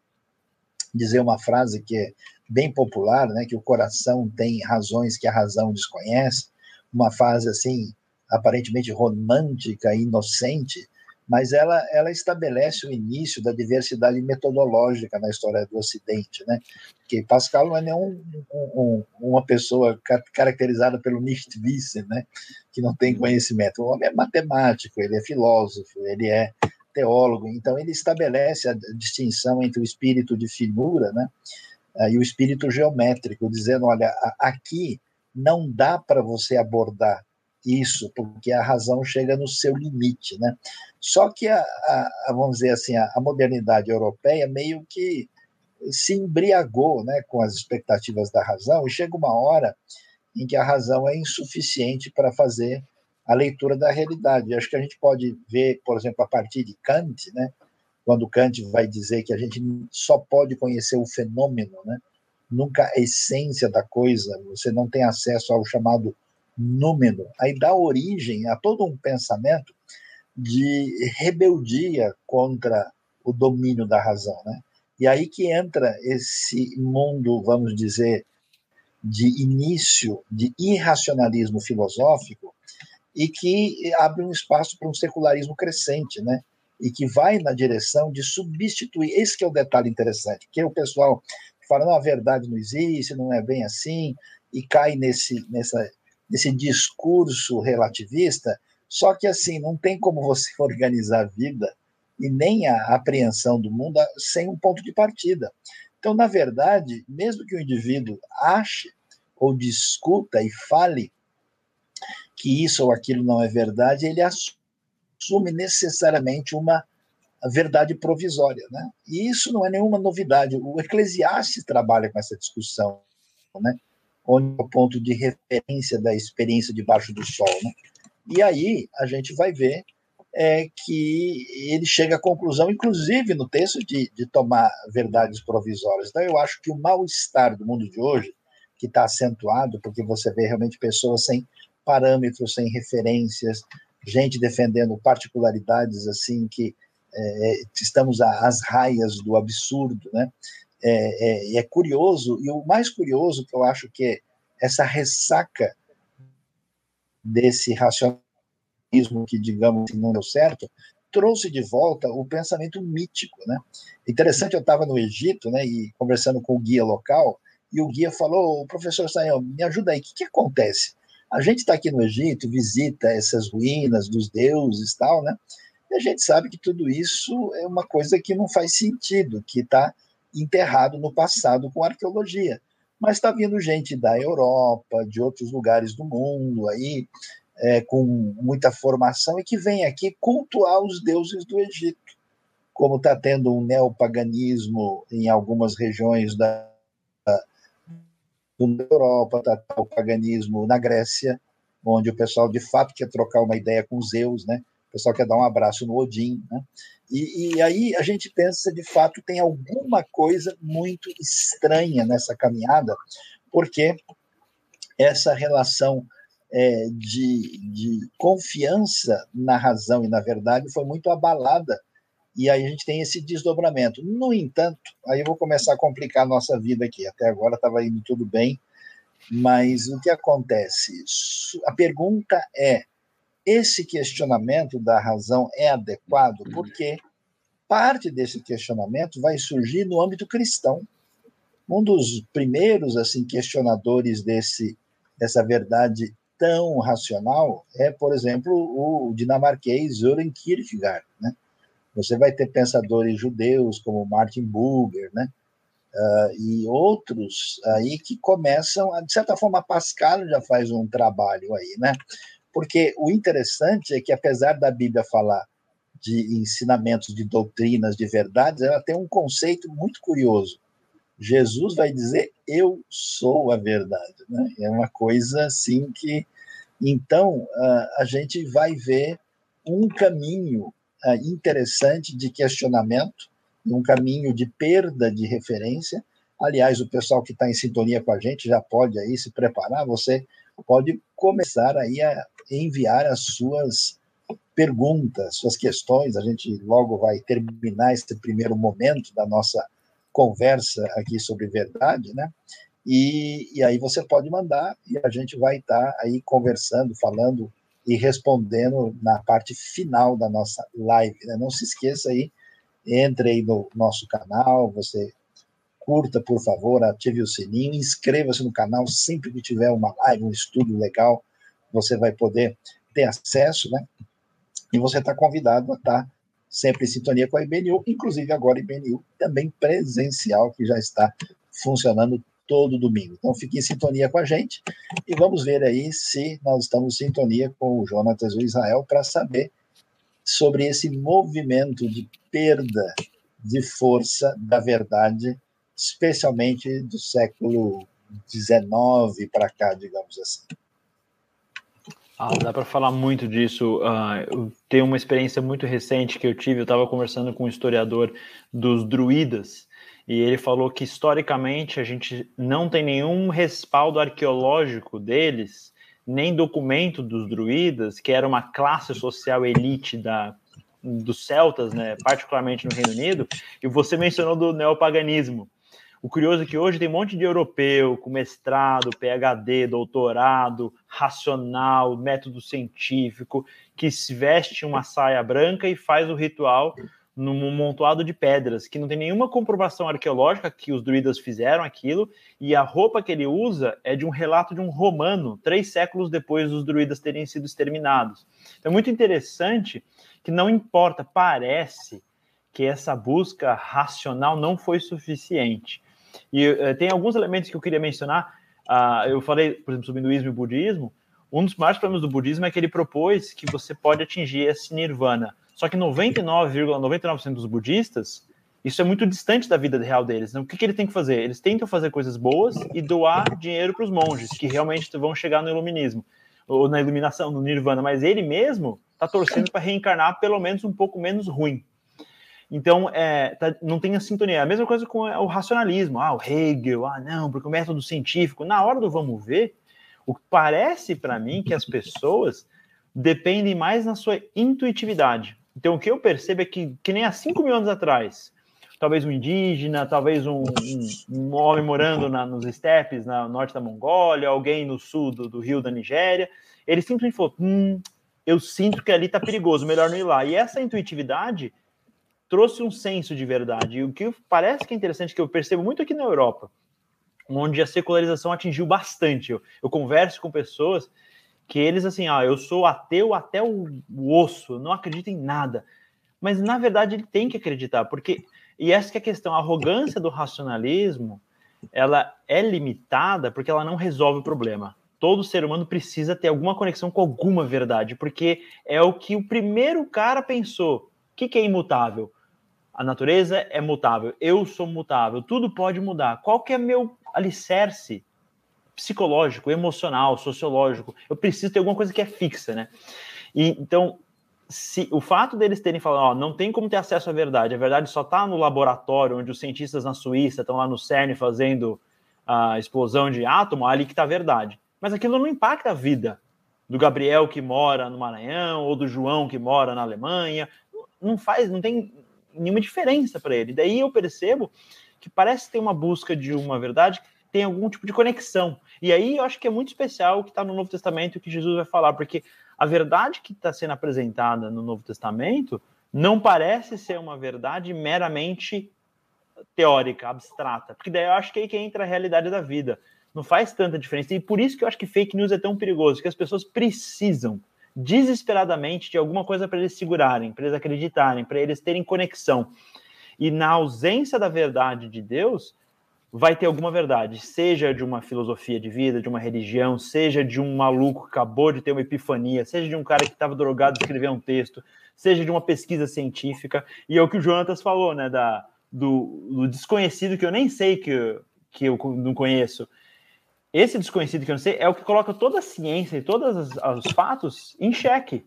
dizer uma frase que é bem popular, né? Que o coração tem razões que a razão desconhece, uma frase assim aparentemente romântica, inocente, mas ela, ela estabelece o início da diversidade metodológica na história do Ocidente, né? Que Pascal não é nenhum um, uma pessoa caracterizada pelo Nichtwissen, né? Que não tem conhecimento. O homem é matemático, ele é filósofo, ele é teólogo. Então ele estabelece a distinção entre o espírito de finura, né? E o espírito geométrico, dizendo, olha, aqui não dá para você abordar isso, porque a razão chega no seu limite, né? Só que a, a vamos dizer assim, a, a, modernidade europeia meio que se embriagou, né, com as expectativas da razão e chega uma hora em que a razão é insuficiente para fazer a leitura da realidade. Acho que a gente pode ver, por exemplo, a partir de Kant, né, quando Kant vai dizer que a gente só pode conhecer o fenômeno, né, nunca a essência da coisa, você não tem acesso ao chamado número. Aí dá origem a todo um pensamento de rebeldia contra o domínio da razão, né? E aí que entra esse mundo, vamos dizer, de início de irracionalismo filosófico e que abre um espaço para um secularismo crescente, né? E que vai na direção de substituir. Esse é o detalhe interessante, que o pessoal fala, não, a verdade não existe, não é bem assim, e cai nesse, nessa desse discurso relativista, só que assim, não tem como você *laughs* organizar a vida e nem a apreensão do mundo sem um ponto de partida. Então, na verdade, mesmo que o indivíduo ache ou discuta e fale que isso ou aquilo não é verdade, ele assume necessariamente uma verdade provisória, né? E isso não é nenhuma novidade. O Eclesiastes trabalha com essa discussão, né? Onde é o ponto de referência da experiência debaixo do sol. Né? E aí a gente vai ver é, que ele chega à conclusão, inclusive no texto, de, de tomar verdades provisórias. Então eu acho que o mal-estar do mundo de hoje, que está acentuado, porque você vê realmente pessoas sem parâmetros, sem referências, gente defendendo particularidades assim que é, estamos às raias do absurdo, né? É, é, é curioso, e o mais curioso que eu acho que é essa ressaca desse racionalismo que, digamos, não deu certo, trouxe de volta o pensamento mítico, né? Interessante, eu estava no Egito, né, e conversando com o guia local, e o guia falou, o professor Sayão, me ajuda aí, o que, que acontece? A gente está aqui no Egito, visita essas ruínas dos deuses e tal, né? E a gente sabe que tudo isso é uma coisa que não faz sentido, que está enterrado no passado com arqueologia. Mas está vindo gente da Europa, de outros lugares do mundo, aí, é, com muita formação, e que vem aqui cultuar os deuses do Egito. Como está tendo um neopaganismo em algumas regiões da, da Europa, está o paganismo na Grécia, onde o pessoal de fato quer trocar uma ideia com Zeus, né? O pessoal quer dar um abraço no Odin, né? E, e, aí a gente pensa, de fato, tem alguma coisa muito estranha nessa caminhada, porque essa relação é, de, de confiança na razão e na verdade foi muito abalada, e aí a gente tem esse desdobramento. No entanto, aí eu vou começar a complicar a nossa vida aqui. Até agora estava indo tudo bem, Mas o que acontece? A pergunta é: esse questionamento da razão é adequado? Porque parte desse questionamento vai surgir no âmbito cristão. Um dos primeiros assim questionadores desse dessa verdade tão racional é, por exemplo, o dinamarquês Søren Kierkegaard, né? Você vai ter pensadores judeus como Martin Buber, né? Uh, e outros aí que começam, de certa forma, Pascal já faz um trabalho aí, né? Porque o interessante é que, apesar da Bíblia falar de ensinamentos, de doutrinas, de verdades, ela tem um conceito muito curioso. Jesus vai dizer: Eu sou a verdade. Né? É uma coisa assim que. Então, a gente vai ver um caminho interessante de questionamento, um caminho de perda de referência. Aliás, o pessoal que está em sintonia com a gente já pode aí se preparar. Você pode começar aí a enviar as suas perguntas, suas questões. A gente logo vai terminar esse primeiro momento da nossa conversa aqui sobre verdade, né? E, e aí você pode mandar e a gente vai estar tá aí conversando, falando e respondendo na parte final da nossa live. Né? Não se esqueça aí, entre aí no nosso canal, você curta, por favor, ative o sininho, inscreva-se no canal sempre que tiver uma live, um estudo legal, você vai poder ter acesso, né? E você está convidado a estar tá sempre em sintonia com a IBNU, inclusive agora a IBNU também presencial, que já está funcionando todo domingo. Então fique em sintonia com a gente e vamos ver aí se nós estamos em sintonia com o Jonatas e o Israel para saber sobre esse movimento de perda de força da verdade, especialmente do século XIX para cá, digamos assim. Ah, dá para falar muito disso. Uh, tenho uma experiência muito recente que eu tive. Eu estava conversando com um historiador dos druidas e ele falou que historicamente a gente não tem nenhum respaldo arqueológico deles, nem documento dos druidas, que era uma classe social elite da, dos celtas, né, particularmente no Reino Unido. E você mencionou do neopaganismo. O curioso é que hoje tem um monte de europeu com mestrado, PhD, doutorado, racional, método científico, que se veste uma saia branca e faz o ritual num montoado de pedras, que não tem nenhuma comprovação arqueológica que os druidas fizeram aquilo, e a roupa que ele usa é de um relato de um romano, três séculos depois dos druidas terem sido exterminados. Então é muito interessante que não importa, parece que essa busca racional não foi suficiente. E uh, tem alguns elementos que eu queria mencionar. Uh, eu falei, por exemplo, sobre hinduísmo e budismo. Um dos maiores problemas do budismo é que ele propôs que você pode atingir esse nirvana. Só que 99,99% ,99 dos budistas, isso é muito distante da vida real deles. Então, o que, que ele tem que fazer? Eles tentam fazer coisas boas e doar dinheiro para os monges, que realmente vão chegar no iluminismo, ou na iluminação, no nirvana. Mas ele mesmo está torcendo para reencarnar pelo menos um pouco menos ruim. Então, é, tá, não tem a sintonia. A mesma coisa com o racionalismo. Ah, o Hegel, ah, não, porque o método científico. Na hora do vamos ver, o que parece para mim que as pessoas dependem mais na sua intuitividade. Então, o que eu percebo é que, que nem há 5 mil anos atrás, talvez um indígena, talvez um, um, um homem morando na, nos estepes, na norte da Mongólia, alguém no sul do, do rio da Nigéria, ele simplesmente falou: hum, eu sinto que ali está perigoso, melhor não ir lá. E essa intuitividade trouxe um senso de verdade. E o que parece que é interessante, que eu percebo muito aqui na Europa, onde a secularização atingiu bastante. Eu, eu converso com pessoas que eles, assim, ah, eu sou ateu até o, o osso, não acredito em nada. Mas, na verdade, ele tem que acreditar, porque... E essa que é a questão, a arrogância do racionalismo, ela é limitada porque ela não resolve o problema. Todo ser humano precisa ter alguma conexão com alguma verdade, porque é o que o primeiro cara pensou. O que, que é imutável? A natureza é mutável, eu sou mutável, tudo pode mudar. Qual que é meu alicerce psicológico, emocional, sociológico? Eu preciso ter alguma coisa que é fixa, né? E, então, se o fato deles terem falado, ó, não tem como ter acesso à verdade, a verdade só está no laboratório, onde os cientistas na Suíça estão lá no CERN fazendo a explosão de átomo, ali que está a verdade. Mas aquilo não impacta a vida do Gabriel que mora no Maranhão ou do João que mora na Alemanha. Não faz, não tem nenhuma diferença para ele. Daí eu percebo que parece ter uma busca de uma verdade tem algum tipo de conexão. E aí eu acho que é muito especial o que está no Novo Testamento e o que Jesus vai falar, porque a verdade que está sendo apresentada no Novo Testamento não parece ser uma verdade meramente teórica, abstrata, porque daí eu acho que é aí que entra a realidade da vida. Não faz tanta diferença. E por isso que eu acho que fake news é tão perigoso, que as pessoas precisam desesperadamente de alguma coisa para eles segurarem, para eles acreditarem, para eles terem conexão. E na ausência da verdade de Deus, vai ter alguma verdade, seja de uma filosofia de vida, de uma religião, seja de um maluco que acabou de ter uma epifania, seja de um cara que estava drogado e escreveu um texto, seja de uma pesquisa científica. E é o que o Jonatas falou, né, da, do, do desconhecido que eu nem sei que, que eu não conheço, esse desconhecido que eu não sei é o que coloca toda a ciência e todos os fatos em xeque.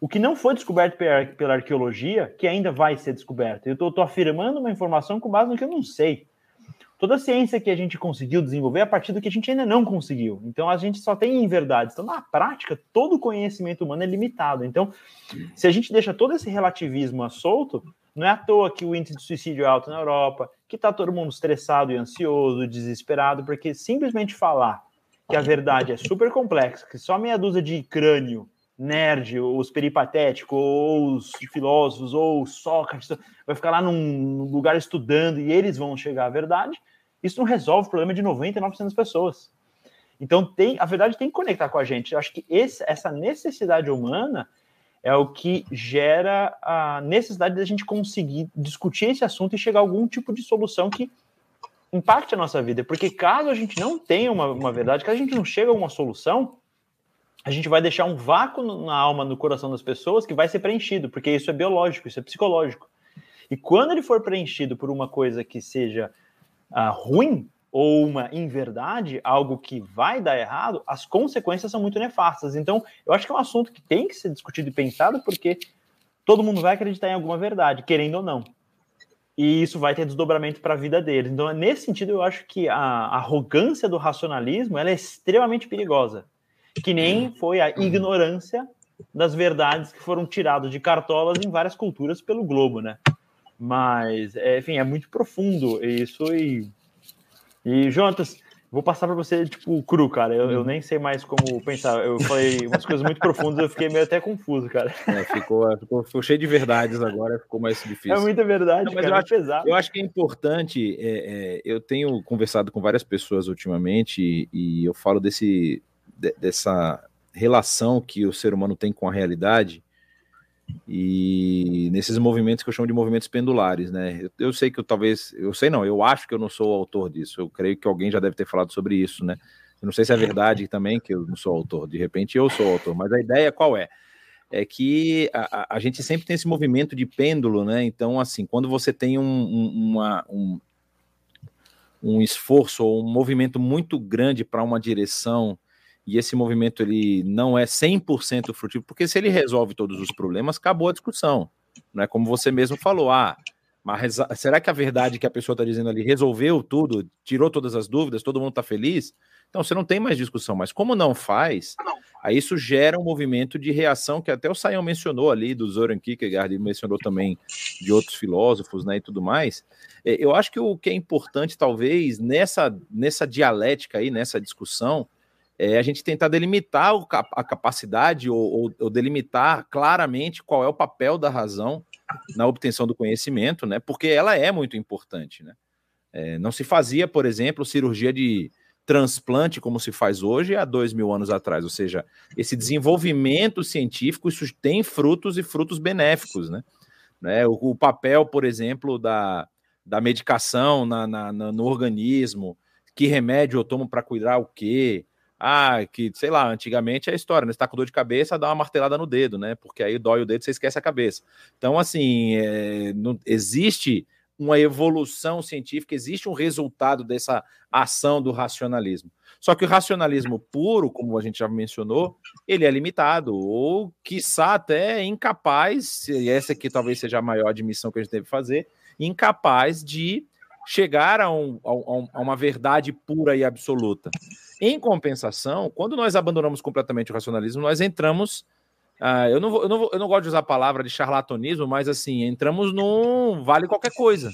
O que não foi descoberto pela, arqueologia, que ainda vai ser descoberto. Eu estou afirmando uma informação com base no que eu não sei. Toda a ciência que a gente conseguiu desenvolver é a partir do que a gente ainda não conseguiu. Então a gente só tem verdades. Então, na prática, todo o conhecimento humano é limitado. Então, se a gente deixa todo esse relativismo solto, não é à toa que o índice de suicídio é alto na Europa, que está todo mundo estressado e ansioso, desesperado, porque simplesmente falar que a verdade é super complexa, que só meia dúzia de crânio, nerd, os peripatéticos, ou os filósofos, ou Sócrates, vai ficar lá num lugar estudando e eles vão chegar à verdade, isso não resolve o problema de 99% das pessoas. Então, tem, a verdade tem que conectar com a gente. Eu acho que esse, essa necessidade humana é o que gera a necessidade da gente conseguir discutir esse assunto e chegar a algum tipo de solução que impacte a nossa vida. Porque caso a gente não tenha uma, uma verdade, caso a gente não chegue a uma solução, a gente vai deixar um vácuo na alma, no coração das pessoas que vai ser preenchido, porque isso é biológico, isso é psicológico. E quando ele for preenchido por uma coisa que seja uh, ruim, ou uma inverdade, algo que vai dar errado, as consequências são muito nefastas. Então, eu acho que é um assunto que tem que ser discutido e pensado, porque todo mundo vai acreditar em alguma verdade, querendo ou não. E isso vai ter desdobramento para a vida deles. Então, nesse sentido, eu acho que a arrogância do racionalismo ela é extremamente perigosa. Que nem foi a ignorância das verdades que foram tiradas de cartolas em várias culturas pelo globo, né? Mas, é, enfim, é muito profundo isso e e, Jonatas, vou passar para você, tipo, cru, cara. Eu, eu, uhum. nem sei mais como pensar. Eu falei umas coisas muito profundas, eu fiquei meio até confuso, cara. É, ficou, ficou, ficou, cheio de verdades agora, ficou mais difícil. É muita verdade, Não, mas cara, eu acho, pesado. Eu acho que é importante, é, é, eu tenho conversado com várias pessoas ultimamente e, e eu falo desse, de, dessa relação que o ser humano tem com a realidade e nesses movimentos que eu chamo de movimentos pendulares, né? Eu, eu, sei que eu talvez, eu sei não, eu acho que eu não sou autor disso. Eu creio que alguém já deve ter falado sobre isso, né? Eu não sei se é verdade também que eu não sou autor. De repente eu sou autor, mas a ideia qual é? É que a, a gente sempre tem esse movimento de pêndulo, né? Então, assim, quando você tem um, um, uma, um, um esforço ou um movimento muito grande para uma direção e esse movimento ele não é 100% frutífero, porque se ele resolve todos os problemas, acabou a discussão. Não é como você mesmo falou, ah, mas será que a verdade que a pessoa está dizendo ali resolveu tudo, tirou todas as dúvidas, todo mundo está feliz? Então você não tem mais discussão, mas como não faz, aí isso gera um movimento de reação que até o Sayão mencionou ali, do Zoran Kierkegaard, e mencionou também de outros filósofos, né, e tudo mais. É, eu acho que o que é importante, talvez, nessa, nessa dialética aí, nessa discussão, é a gente tentar delimitar a capacidade ou, ou, ou, delimitar claramente qual é o papel da razão na obtenção do conhecimento, né? Porque ela é muito importante, né? É, não se fazia, por exemplo, cirurgia de transplante como se faz hoje há dois mil anos atrás, ou seja, esse desenvolvimento científico isso tem frutos e frutos benéficos, né? né? O, o papel, por exemplo, da, da medicação na, na, na no organismo, que remédio eu tomo para cuidar o quê? Ah, que, sei lá, antigamente é a história, né? Você tá com dor de cabeça, dá uma martelada no dedo, né? Porque aí dói o dedo, você esquece a cabeça. Então, assim, é, não, existe uma evolução científica, existe um resultado dessa ação do racionalismo. Só que o racionalismo puro, como a gente já mencionou, ele é limitado, ou quiçá até incapaz, e essa aqui talvez seja a maior admissão que a gente deve fazer, incapaz de chegar a, um, a, a uma verdade pura e absoluta. Em compensação, quando nós abandonamos completamente o racionalismo, nós entramos. Uh, eu, não vou, eu, não vou, eu não gosto de usar a palavra de charlatanismo, mas assim, entramos num vale qualquer coisa.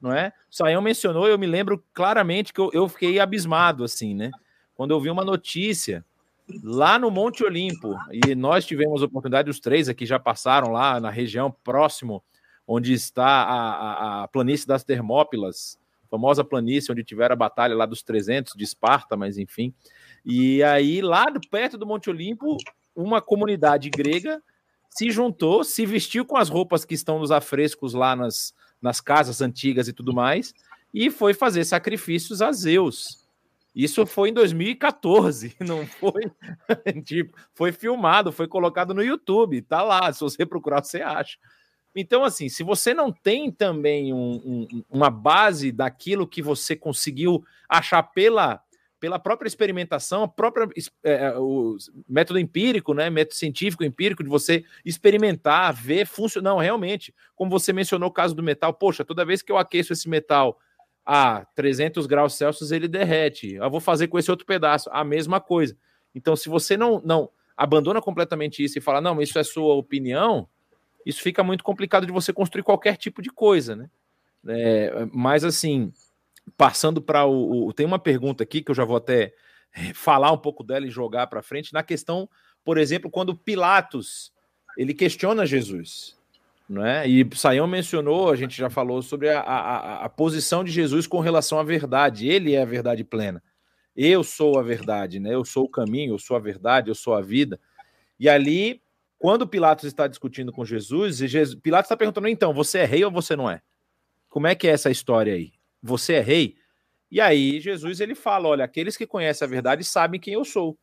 não é? O Saião mencionou, eu me lembro claramente que eu, eu fiquei abismado, assim, né? Quando eu vi uma notícia lá no Monte Olimpo, e nós tivemos a oportunidade, os três aqui já passaram lá na região próximo, onde está a, a, a planície das Termópilas, famosa planície onde tiveram a batalha lá dos 300 de Esparta, mas enfim. E aí, lá perto do Monte Olimpo, uma comunidade grega se juntou, se vestiu com as roupas que estão nos afrescos lá nas, nas casas antigas e tudo mais, e foi fazer sacrifícios a Zeus. Isso foi em 2014, *laughs* não foi? *laughs* tipo, foi filmado, foi colocado no YouTube, tá lá. Se você procurar, você acha. Então, assim, se você não tem também um, um, uma base daquilo que você conseguiu achar pela, pela própria experimentação, a própria é, é, o método empírico, né, método científico empírico de você experimentar, ver, funcionar. Não, realmente, como você mencionou o caso do metal, poxa, toda vez que eu aqueço esse metal a 300 graus Celsius, ele derrete. Eu vou fazer com esse outro pedaço a mesma coisa. Então, se você não não abandona completamente isso e fala, não, isso é sua opinião, isso fica muito complicado de você construir qualquer tipo de coisa, né? É, mas assim, passando para o, o, Tem uma pergunta aqui que eu já vou até falar um pouco dela e jogar para frente, na questão, por exemplo, quando Pilatos ele questiona Jesus. Não é? E Saião mencionou, a gente já falou sobre a, a, a posição de Jesus com relação à verdade. Ele é a verdade plena. Eu sou a verdade, né? Eu sou o caminho, eu sou a verdade, eu sou a vida. E ali, quando Pilatos está discutindo com Jesus, Jesus Pilatos está perguntando: então, você é rei ou você não é? Como é que é essa história aí? você é rei? E aí Jesus ele fala: olha, aqueles que conhecem a verdade sabem quem eu sou.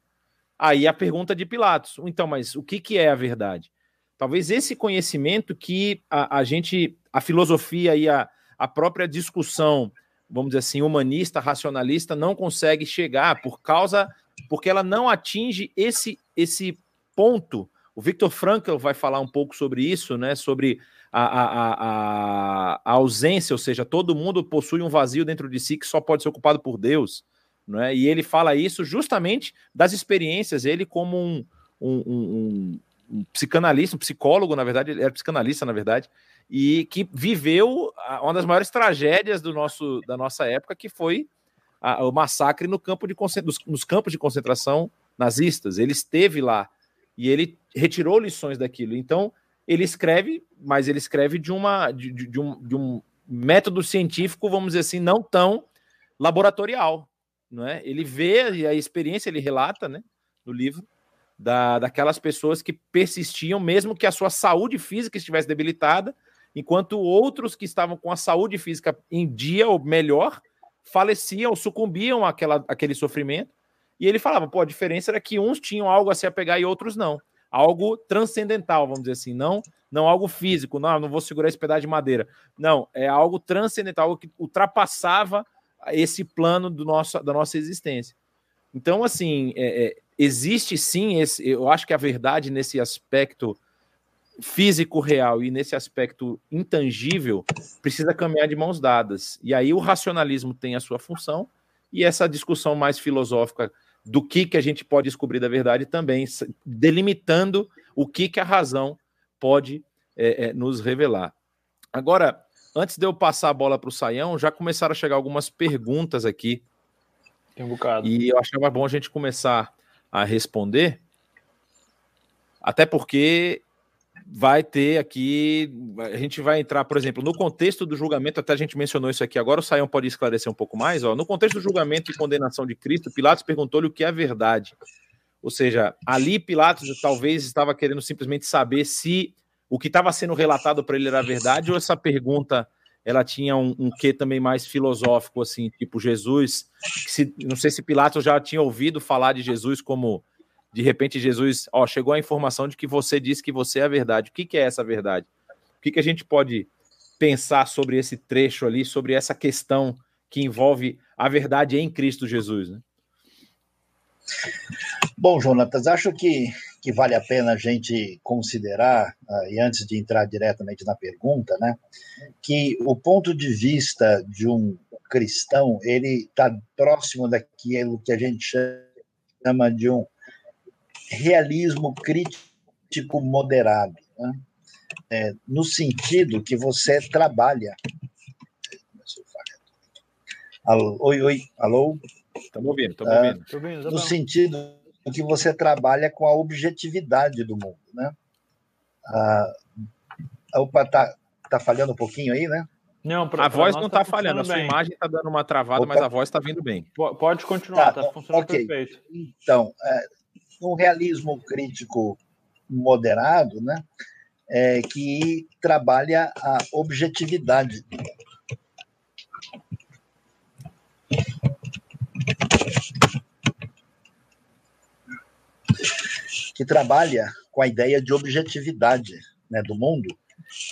Aí a pergunta de Pilatos: então, mas o que, que é a verdade? Talvez esse conhecimento que a, a gente, a filosofia e a, a própria discussão, vamos dizer assim, humanista, racionalista, não consegue chegar por causa, porque ela não atinge esse, esse ponto. O Victor Frankl vai falar um pouco sobre isso, né? Sobre a, a, a, a, ausência, ou seja, todo mundo possui um vazio dentro de si que só pode ser ocupado por Deus, não é? E ele fala isso justamente das experiências, ele como um, um, um, um psicanalista, um psicólogo, na verdade, ele era psicanalista, na verdade, e que viveu uma das maiores tragédias do nosso, da nossa época, que foi a, o massacre no campo de, nos, nos campos de concentração nazistas. Ele esteve lá e ele retirou lições daquilo. Então, ele escreve, mas ele escreve de, uma, de, de, um, de um método científico, vamos dizer assim, não tão laboratorial. Não é? Ele vê a experiência ele relata né, no livro da, daquelas pessoas que persistiam, mesmo que a sua saúde física estivesse debilitada, enquanto outros que estavam com a saúde física em dia ou melhor faleciam ou sucumbiam àquela, àquele sofrimento. E ele falava, pô, a diferença era que uns tinham algo a se apegar e outros não algo transcendental, vamos dizer assim, não não algo físico, não, não vou segurar esse pedaço de madeira. Não, é algo transcendental, algo que ultrapassava esse plano do nosso, da nossa existência. Então, assim, é, é, existe sim esse, eu acho que a verdade nesse aspecto físico real e nesse aspecto intangível precisa caminhar de mãos dadas. E aí o racionalismo tem a sua função e essa discussão mais filosófica do que, que a gente pode descobrir da verdade também, delimitando o que, que a razão pode é, é, nos revelar. Agora, antes de eu passar a bola para o Saião, já começaram a chegar algumas perguntas aqui. Tem um bocado. E eu achava bom a gente começar a responder, até porque vai ter aqui, a gente vai entrar, por exemplo, no contexto do julgamento, até a gente mencionou isso aqui agora, o Saião pode esclarecer um pouco mais, ó, no contexto do julgamento e condenação de Cristo, Pilatos perguntou-lhe o que é verdade. Ou seja, ali Pilatos talvez estava querendo simplesmente saber se o que estava sendo relatado para ele era verdade ou essa pergunta ela tinha um, um quê também mais filosófico, assim, tipo Jesus, se, não sei se Pilatos já tinha ouvido falar de Jesus como de repente Jesus, ó, chegou a informação de que você disse que você é a verdade. O que, que é essa verdade? O que, que a gente pode pensar sobre esse trecho ali, sobre essa questão que envolve a verdade em Cristo Jesus, né? Bom, Jonatas, acho que, que vale a pena a gente considerar, uh, e antes de entrar diretamente na pergunta, né, que o ponto de vista de um cristão, ele está próximo daquilo que a gente chama de um realismo crítico moderado, né? é, no sentido que você trabalha Alô, oi, oi, alô? Estamos ouvindo, estamos ah, ouvindo. Uh, ouvindo no sentido que você trabalha com a objetividade do mundo, né? Uh, opa, tá, tá falhando um pouquinho aí, né? Não, pra, a voz não está tá falhando, a sua bem. imagem está dando uma travada, Opa. mas a voz está vindo bem. Pode continuar, está tá funcionando okay. perfeito. Então, é, um realismo crítico moderado, né, é, que trabalha a objetividade. Que trabalha com a ideia de objetividade né, do mundo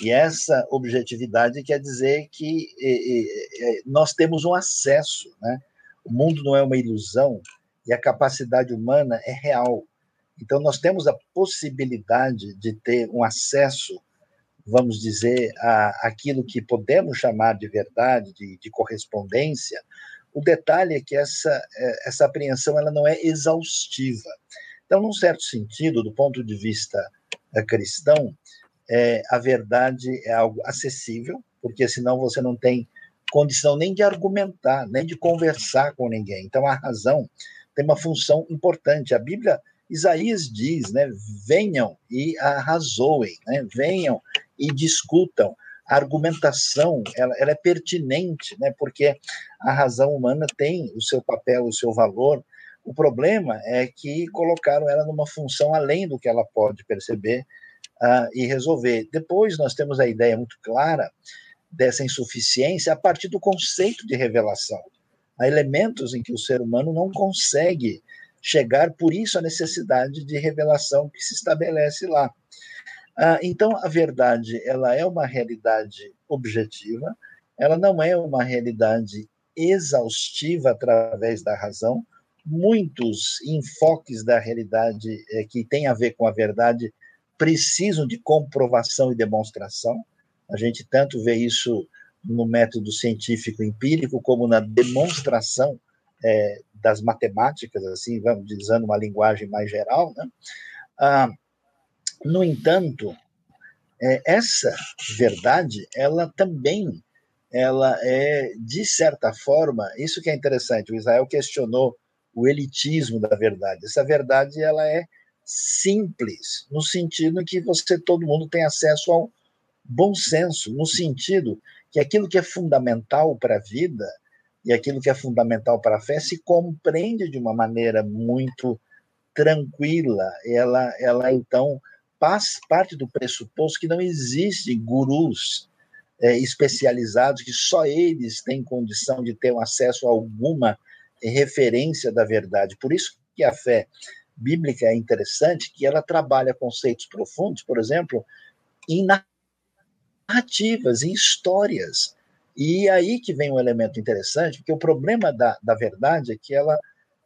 e essa objetividade quer dizer que nós temos um acesso, né? O mundo não é uma ilusão e a capacidade humana é real. Então, nós temos a possibilidade de ter um acesso, vamos dizer, a aquilo que podemos chamar de verdade, de, de correspondência. O detalhe é que essa, é, essa apreensão ela não é exaustiva. Então, num certo sentido, do ponto de vista é, cristão, é, a verdade é algo acessível, porque senão você não tem condição nem de argumentar, nem de conversar com ninguém. Então a razão tem uma função importante. A Bíblia, Isaías diz, né, venham e arrazoem, né, venham e discutam. A argumentação ela, ela é pertinente, né, porque a razão humana tem o seu papel, o seu valor. O problema é que colocaram ela numa função além do que ela pode perceber uh, e resolver. Depois nós temos a ideia muito clara dessa insuficiência a partir do conceito de revelação. Há elementos em que o ser humano não consegue chegar, por isso a necessidade de revelação que se estabelece lá. Ah, então, a verdade ela é uma realidade objetiva, ela não é uma realidade exaustiva através da razão. Muitos enfoques da realidade eh, que têm a ver com a verdade precisam de comprovação e demonstração. A gente tanto vê isso no método científico empírico como na demonstração é, das matemáticas, assim, vamos dizendo uma linguagem mais geral, né? Ah, no entanto, é, essa verdade, ela também, ela é de certa forma, isso que é interessante. O Israel questionou o elitismo da verdade. Essa verdade, ela é simples, no sentido que você todo mundo tem acesso ao bom senso, no sentido que aquilo que é fundamental para a vida e aquilo que é fundamental para a fé se compreende de uma maneira muito tranquila. Ela, ela então faz parte do pressuposto que não existem gurus é, especializados, que só eles têm condição de ter um acesso a alguma referência da verdade. Por isso que a fé bíblica é interessante que ela trabalha conceitos profundos, por exemplo, em narrativas, em histórias. E aí que vem um elemento interessante, porque o problema da, da verdade é que ela,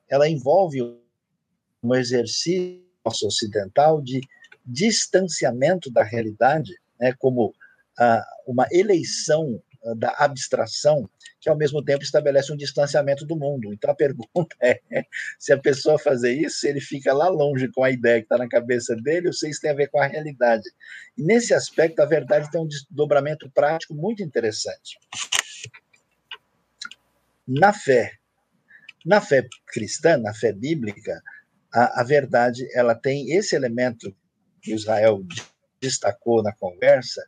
ela envolve um exercício ocidental de distanciamento da realidade, né, como ah, uma eleição ah, da abstração que ao mesmo tempo estabelece um distanciamento do mundo. Então a pergunta *laughs* é: se a pessoa fazer isso, ele fica lá longe com a ideia que está na cabeça dele, ou se isso tem a ver com a realidade. E nesse aspecto, a verdade tem um desdobramento prático muito interessante. Na fé, na fé cristã, na fé bíblica, a, a verdade ela tem esse elemento que Israel destacou na conversa,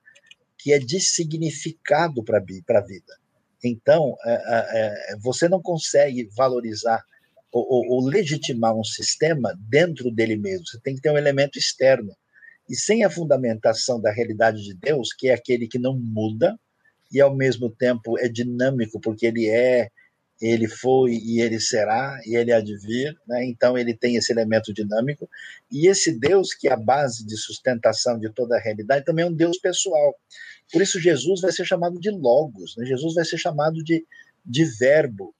que é de significado para a vida. Então, é, é, é, você não consegue valorizar ou, ou, ou, legitimar um sistema dentro dele mesmo. Você tem que ter um elemento externo. E sem a fundamentação da realidade de Deus, que é aquele que não muda e ao mesmo tempo é dinâmico, porque ele é, ele foi e ele será e ele há de vir, né? então ele tem esse elemento dinâmico. E esse Deus, que é a base de sustentação de toda a realidade, também é um Deus pessoal. Por isso, Jesus vai ser chamado de Logos, né? Jesus vai ser chamado de, de Verbo.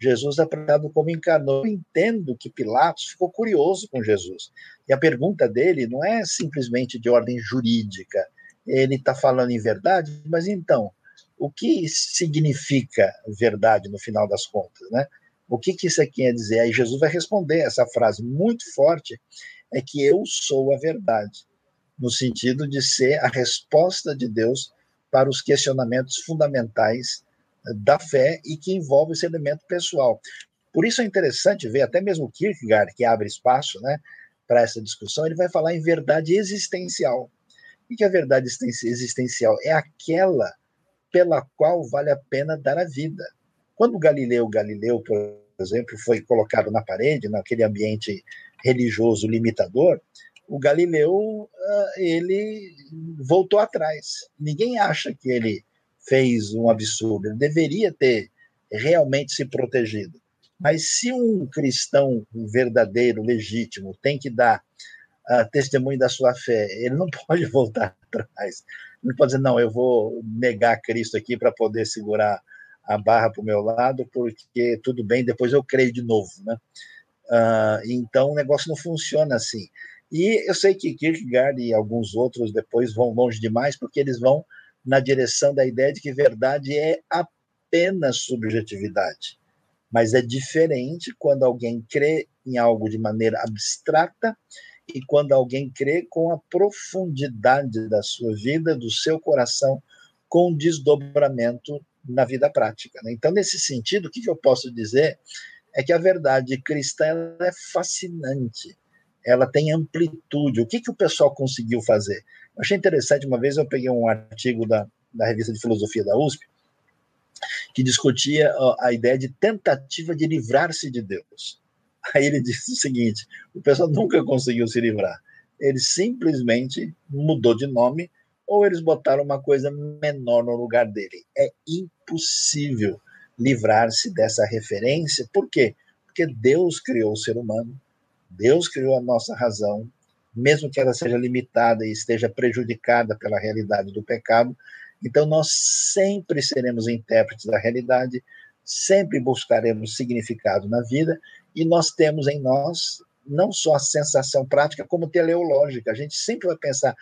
Jesus é apresentado como encarnou. Eu entendo que Pilatos ficou curioso com Jesus. E a pergunta dele não é simplesmente de ordem jurídica. Ele está falando em verdade, mas então, o que significa verdade no final das contas, né? O que, que isso aqui quer dizer? Aí Jesus vai responder essa frase muito forte: é que eu sou a verdade no sentido de ser a resposta de Deus para os questionamentos fundamentais da fé e que envolve esse elemento pessoal. Por isso é interessante ver, até mesmo Kierkegaard, que abre espaço né, para essa discussão, ele vai falar em verdade existencial. E que a verdade existencial é aquela pela qual vale a pena dar a vida. Quando Galileu Galileu, por exemplo, foi colocado na parede, naquele ambiente religioso limitador, o Galileu ah, ele voltou atrás. Ninguém acha que ele fez um absurdo. Ele deveria ter realmente se protegido. Mas se um cristão verdadeiro, legítimo, tem que dar uh, testemunho da sua fé, ele não *laughs* pode voltar atrás. Não pode dizer, não, eu vou negar Cristo aqui para poder segurar a barra para o meu lado, porque tudo bem, depois eu creio de novo. Né? Uh, então o negócio não funciona assim. E eu sei que Kierkegaard e alguns outros depois vão longe demais, porque eles vão na direção da ideia de que verdade é apenas subjetividade mas é diferente quando alguém crê em algo de maneira abstrata e quando alguém crê com a profundidade da sua vida, do seu coração, com desdobramento na vida prática. Né? Então, nesse sentido, o que eu posso dizer é que a verdade cristã é fascinante, ela tem amplitude. O que, que o pessoal conseguiu fazer? Eu achei interessante, uma vez eu peguei um artigo da, da revista de filosofia da USP, que discutia a ideia de tentativa de livrar-se de Deus. *laughs* Aí ele disse o seguinte: o pessoal nunca conseguiu se livrar. Ele simplesmente mudou de nome ou eles botaram uma coisa menor no lugar dele. É impossível livrar-se dessa referência. Por quê? Porque Deus criou o ser humano, Deus criou a nossa razão, mesmo que ela seja limitada e esteja prejudicada pela realidade do pecado, então, nós sempre seremos intérpretes da realidade, sempre buscaremos significado na vida, e nós temos em nós não só a sensação prática, como teleológica. A gente sempre vai pensar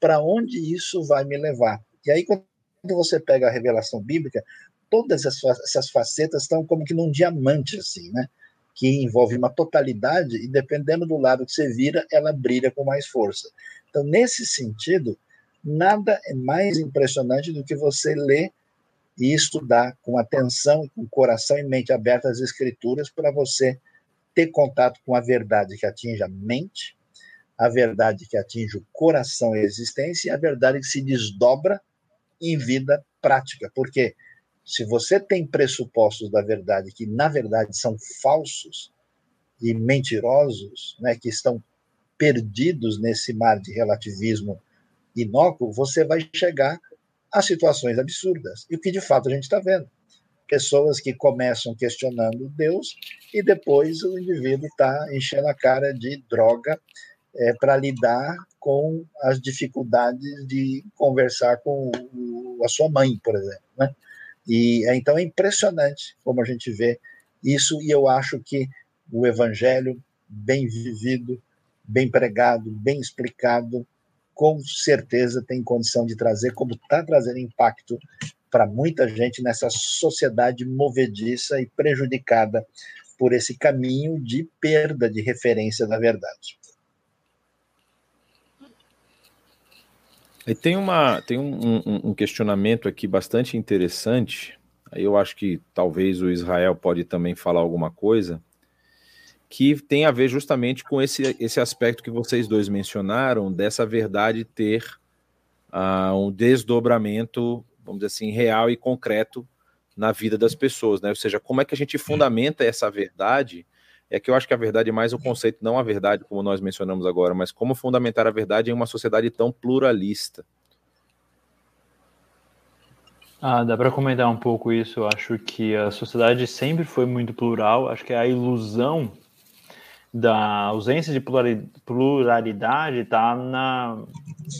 para onde isso vai me levar. E aí, quando você pega a revelação bíblica, todas essas facetas estão como que num diamante, assim, né? Que envolve uma totalidade, e dependendo do lado que você vira, ela brilha com mais força. Então, nesse sentido, nada é mais impressionante do que você ler e estudar com atenção, com coração e mente aberta as escrituras para você ter contato com a verdade que atinge a mente, a verdade que atinge o coração e a existência e a verdade que se desdobra em vida prática. Porque se você tem pressupostos da verdade que na verdade são falsos e mentirosos, né, que estão perdidos nesse mar de relativismo inócuo, você vai chegar a situações absurdas. E o que de fato a gente está vendo. Pessoas que começam questionando Deus e depois o indivíduo está enchendo a cara de droga é, para lidar com as dificuldades de conversar com a sua mãe, por exemplo. Né? E é, então é impressionante como a gente vê isso, e eu acho que o evangelho bem vivido, bem pregado, bem explicado, com certeza tem condição de trazer, como está trazendo impacto para muita gente nessa sociedade movediça e prejudicada por esse caminho de perda de referência da verdade. E tem, uma, tem um, um, um questionamento aqui bastante interessante. Eu acho que talvez o Israel pode também falar alguma coisa que tem a ver justamente com esse, esse aspecto que vocês dois mencionaram, dessa verdade ter uh, um desdobramento, vamos dizer assim, real e concreto na vida das pessoas, né? Ou seja, como é que a gente fundamenta essa verdade? É que eu acho que a verdade é mais o conceito, não a verdade como nós mencionamos agora, mas como fundamentar a verdade em uma sociedade tão pluralista. Ah, dá para comentar um pouco isso. Eu acho que a sociedade sempre foi muito plural. Acho que a ilusão da ausência de pluralidade está na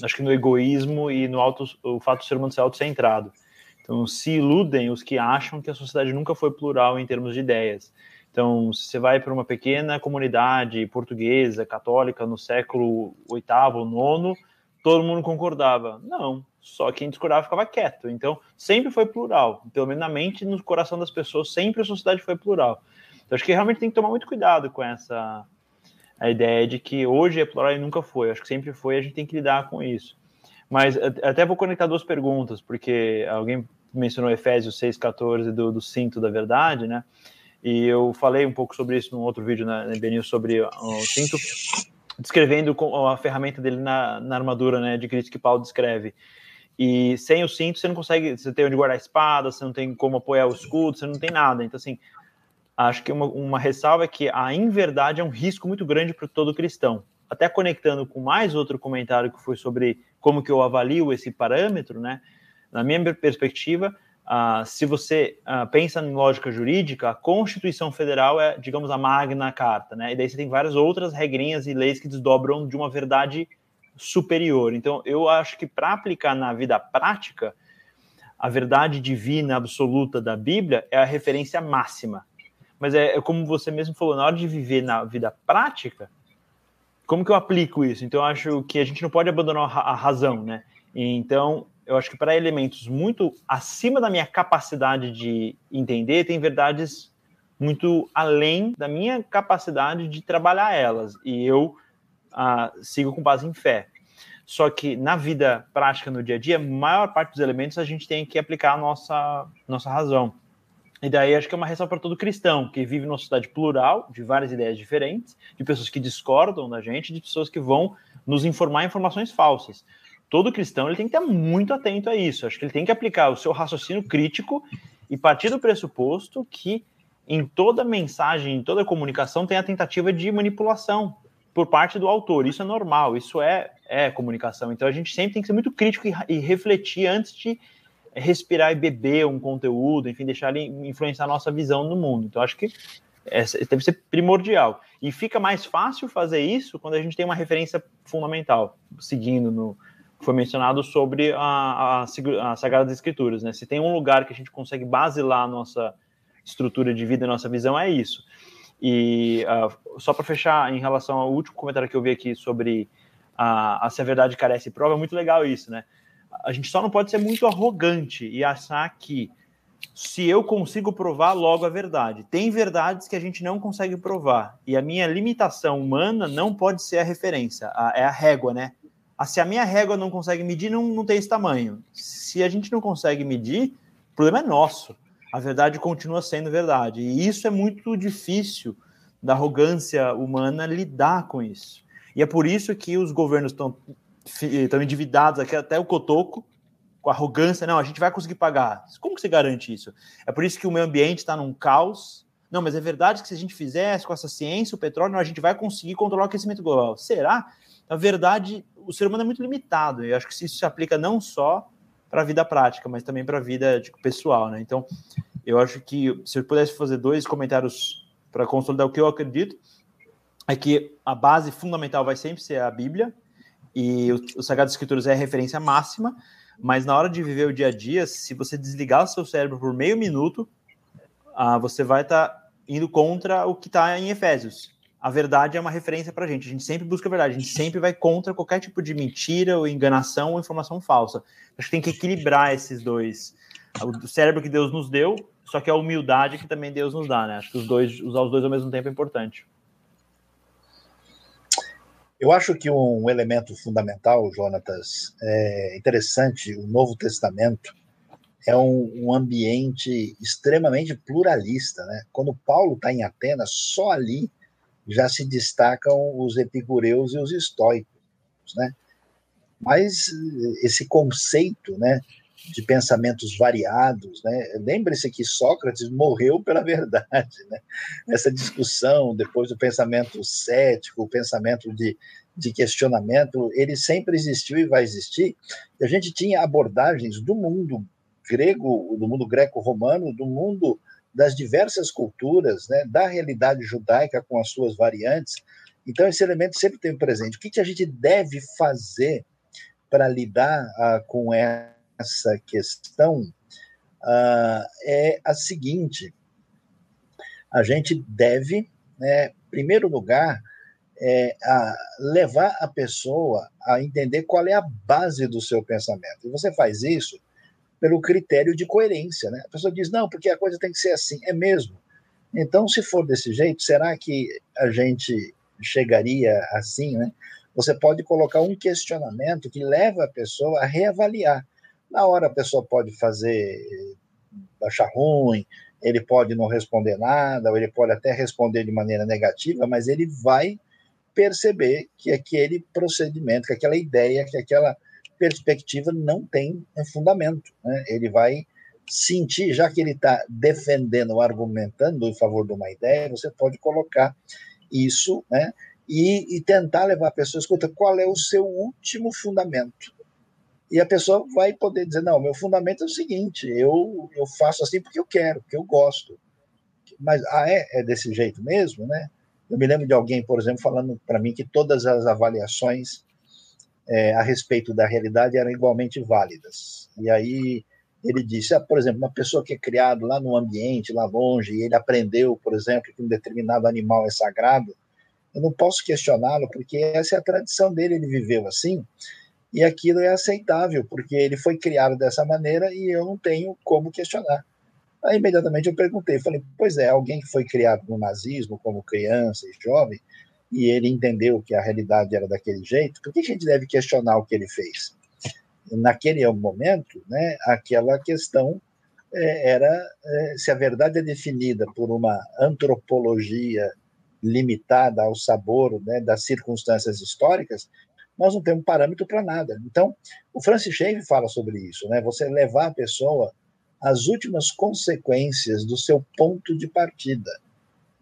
acho que no egoísmo e no auto, o fato de ser humano ser autocentrado. Então se iludem os que acham que a sociedade nunca foi plural em termos de ideias. Então, se você vai para uma pequena comunidade portuguesa, católica, no século oitavo, nono, todo mundo concordava. Não, só quem discordava ficava quieto. Então, sempre foi plural. Pelo menos na mente, no coração das pessoas, sempre a sociedade foi plural. Então, acho que realmente tem que tomar muito cuidado com essa a ideia de que hoje é plural e nunca foi. Acho que sempre foi, a gente tem que lidar com isso. Mas até vou conectar duas perguntas, porque alguém mencionou Efésios 6,14 do, do cinto da verdade, né? E eu falei um pouco sobre isso num outro vídeo na, na BNU sobre o cinto, descrevendo a ferramenta dele na, na armadura né, de Cristo que Paulo descreve. E sem o cinto você não consegue, você tem onde guardar a espada, você não tem como apoiar o escudo, você não tem nada. Então, assim, acho que uma, uma ressalva é que a inverdade é um risco muito grande para todo cristão. Até conectando com mais outro comentário que foi sobre como que eu avalio esse parâmetro, né? Na minha perspectiva, Uh, se você uh, pensa em lógica jurídica, a Constituição Federal é, digamos, a magna carta, né? E daí você tem várias outras regrinhas e leis que desdobram de uma verdade superior. Então, eu acho que para aplicar na vida prática, a verdade divina absoluta da Bíblia é a referência máxima. Mas é, é como você mesmo falou, na hora de viver na vida prática, como que eu aplico isso? Então, eu acho que a gente não pode abandonar a razão, né? Então, eu acho que para elementos muito acima da minha capacidade de entender, tem verdades muito além da minha capacidade de trabalhar elas. E eu ah, sigo com base em fé. Só que na vida prática, no dia a dia, a maior parte dos elementos a gente tem que aplicar a nossa, nossa razão. E daí acho que é uma ressalva para todo cristão que vive numa sociedade plural, de várias ideias diferentes, de pessoas que discordam da gente, de pessoas que vão nos informar informações falsas todo cristão ele tem que estar muito atento a isso. Acho que ele tem que aplicar o seu raciocínio crítico e partir do pressuposto que em toda mensagem, em toda comunicação, tem a tentativa de manipulação por parte do autor. Isso é normal, isso é, é comunicação. Então a gente sempre tem que ser muito crítico e, e refletir antes de respirar e beber um conteúdo, enfim, deixar ele influenciar a nossa visão no mundo. Então acho que essa deve ser primordial. E fica mais fácil fazer isso quando a gente tem uma referência fundamental, seguindo no, foi mencionado sobre a, a, a Escrituras, né? Se tem um lugar que a gente consegue basilar a nossa estrutura de vida, a nossa visão, é isso. E uh, só para fechar, em relação ao último comentário que eu vi aqui sobre a, a se a verdade carece prova, é muito legal isso, né? A gente só não pode ser muito arrogante e achar que se eu consigo provar logo a verdade. Tem verdades que a gente não consegue provar. E a minha limitação humana não pode ser a referência, a, é a régua, né? Ah, se a minha régua não consegue medir, não, não tem esse tamanho. Se a gente não consegue medir, o problema é nosso. A verdade continua sendo verdade. E isso é muito difícil da arrogância humana lidar com isso. E é por isso que os governos estão estão endividados aqui até o cotoco, com arrogância, não, a gente vai conseguir pagar. Como que você garante isso? É por isso que o meio ambiente está num caos. Não, mas é verdade que se a gente fizesse com essa ciência, o petróleo, a gente vai conseguir controlar o aquecimento global. Será? A verdade o ser humano é muito limitado. E acho que isso se aplica não só para a vida prática, mas também para a vida tipo, pessoal, né? Então, eu acho que se eu pudesse fazer dois comentários para consolidar o que eu acredito, é que a base fundamental vai sempre ser a Bíblia, e o, o Sagrado Escrituras é a referência máxima, mas na hora de viver o dia a dia, se você desligar o seu cérebro por meio minuto, ah, você vai estar tá indo contra o que está em Efésios a verdade é uma referência para a gente. A gente sempre busca a verdade, a gente sempre vai contra qualquer tipo de mentira ou enganação ou informação falsa. Acho que tem que equilibrar esses dois. O cérebro que Deus nos deu, só que a humildade que também Deus nos dá, né? Acho que os dois, usar os dois ao mesmo tempo é importante. Eu acho que um elemento fundamental, Jonatas, é interessante, o Novo Testamento é um, um ambiente extremamente pluralista, né? Quando Paulo está em Atenas, só ali já se destacam os epicureus e os estoicos, né? Mas esse conceito, né, de pensamentos variados, né? Lembre-se que Sócrates morreu pela verdade, né? Essa discussão depois do pensamento cético, o pensamento de, de questionamento, ele sempre existiu e vai existir. E a gente tinha abordagens do mundo grego, do mundo greco-romano, do mundo das diversas culturas, né, da realidade judaica com as suas variantes. Então, esse elemento sempre tem presente. O que, que a gente deve fazer para lidar uh, com essa questão uh, é a seguinte: a gente deve, né, em primeiro lugar, é, a levar a pessoa a entender qual é a base do seu pensamento. E você faz isso pelo critério de coerência. Né? A pessoa diz, não, porque a coisa tem que ser assim. É mesmo. Então, se for desse jeito, será que a gente chegaria assim? Né? você pode colocar um questionamento que leva a pessoa a reavaliar. Na hora a pessoa pode fazer achar ruim, ele pode não responder nada, ou ele pode até responder de maneira negativa, mas ele vai perceber que aquele procedimento, que aquela ideia, que aquela perspectiva não tem fundamento. Né? Ele vai sentir, já que ele está defendendo, argumentando em favor de uma ideia, você pode colocar isso, né? E, e tentar levar a pessoa, escuta, qual é o seu último fundamento? E a pessoa vai poder dizer, não, meu fundamento é o seguinte, eu, eu faço assim porque eu quero, porque eu gosto. Mas, ah, é, é desse jeito mesmo, né? Eu me lembro de alguém, por exemplo, falando para mim que todas as avaliações é, a respeito da realidade eram igualmente válidas. E aí ele disse, ah, por exemplo, uma pessoa que é criado lá no ambiente, lá longe, e ele aprendeu, por exemplo, que um determinado animal é sagrado, eu não posso questioná-lo, porque essa é a tradição dele, ele viveu assim, e aquilo é aceitável, porque ele foi criado dessa maneira e eu não tenho como questionar. Aí imediatamente eu perguntei, falei, pois é, alguém que foi criado no nazismo como criança e jovem, e ele entendeu que a realidade era daquele jeito, por que a gente deve questionar o que ele fez? naquele momento, né, aquela questão é, era é, se a verdade é definida por uma antropologia limitada ao sabor né, das circunstâncias históricas, nós não temos parâmetro para nada. Então, o Francis Schaeffer fala sobre isso, né? Você levar a pessoa às últimas consequências do seu ponto de partida.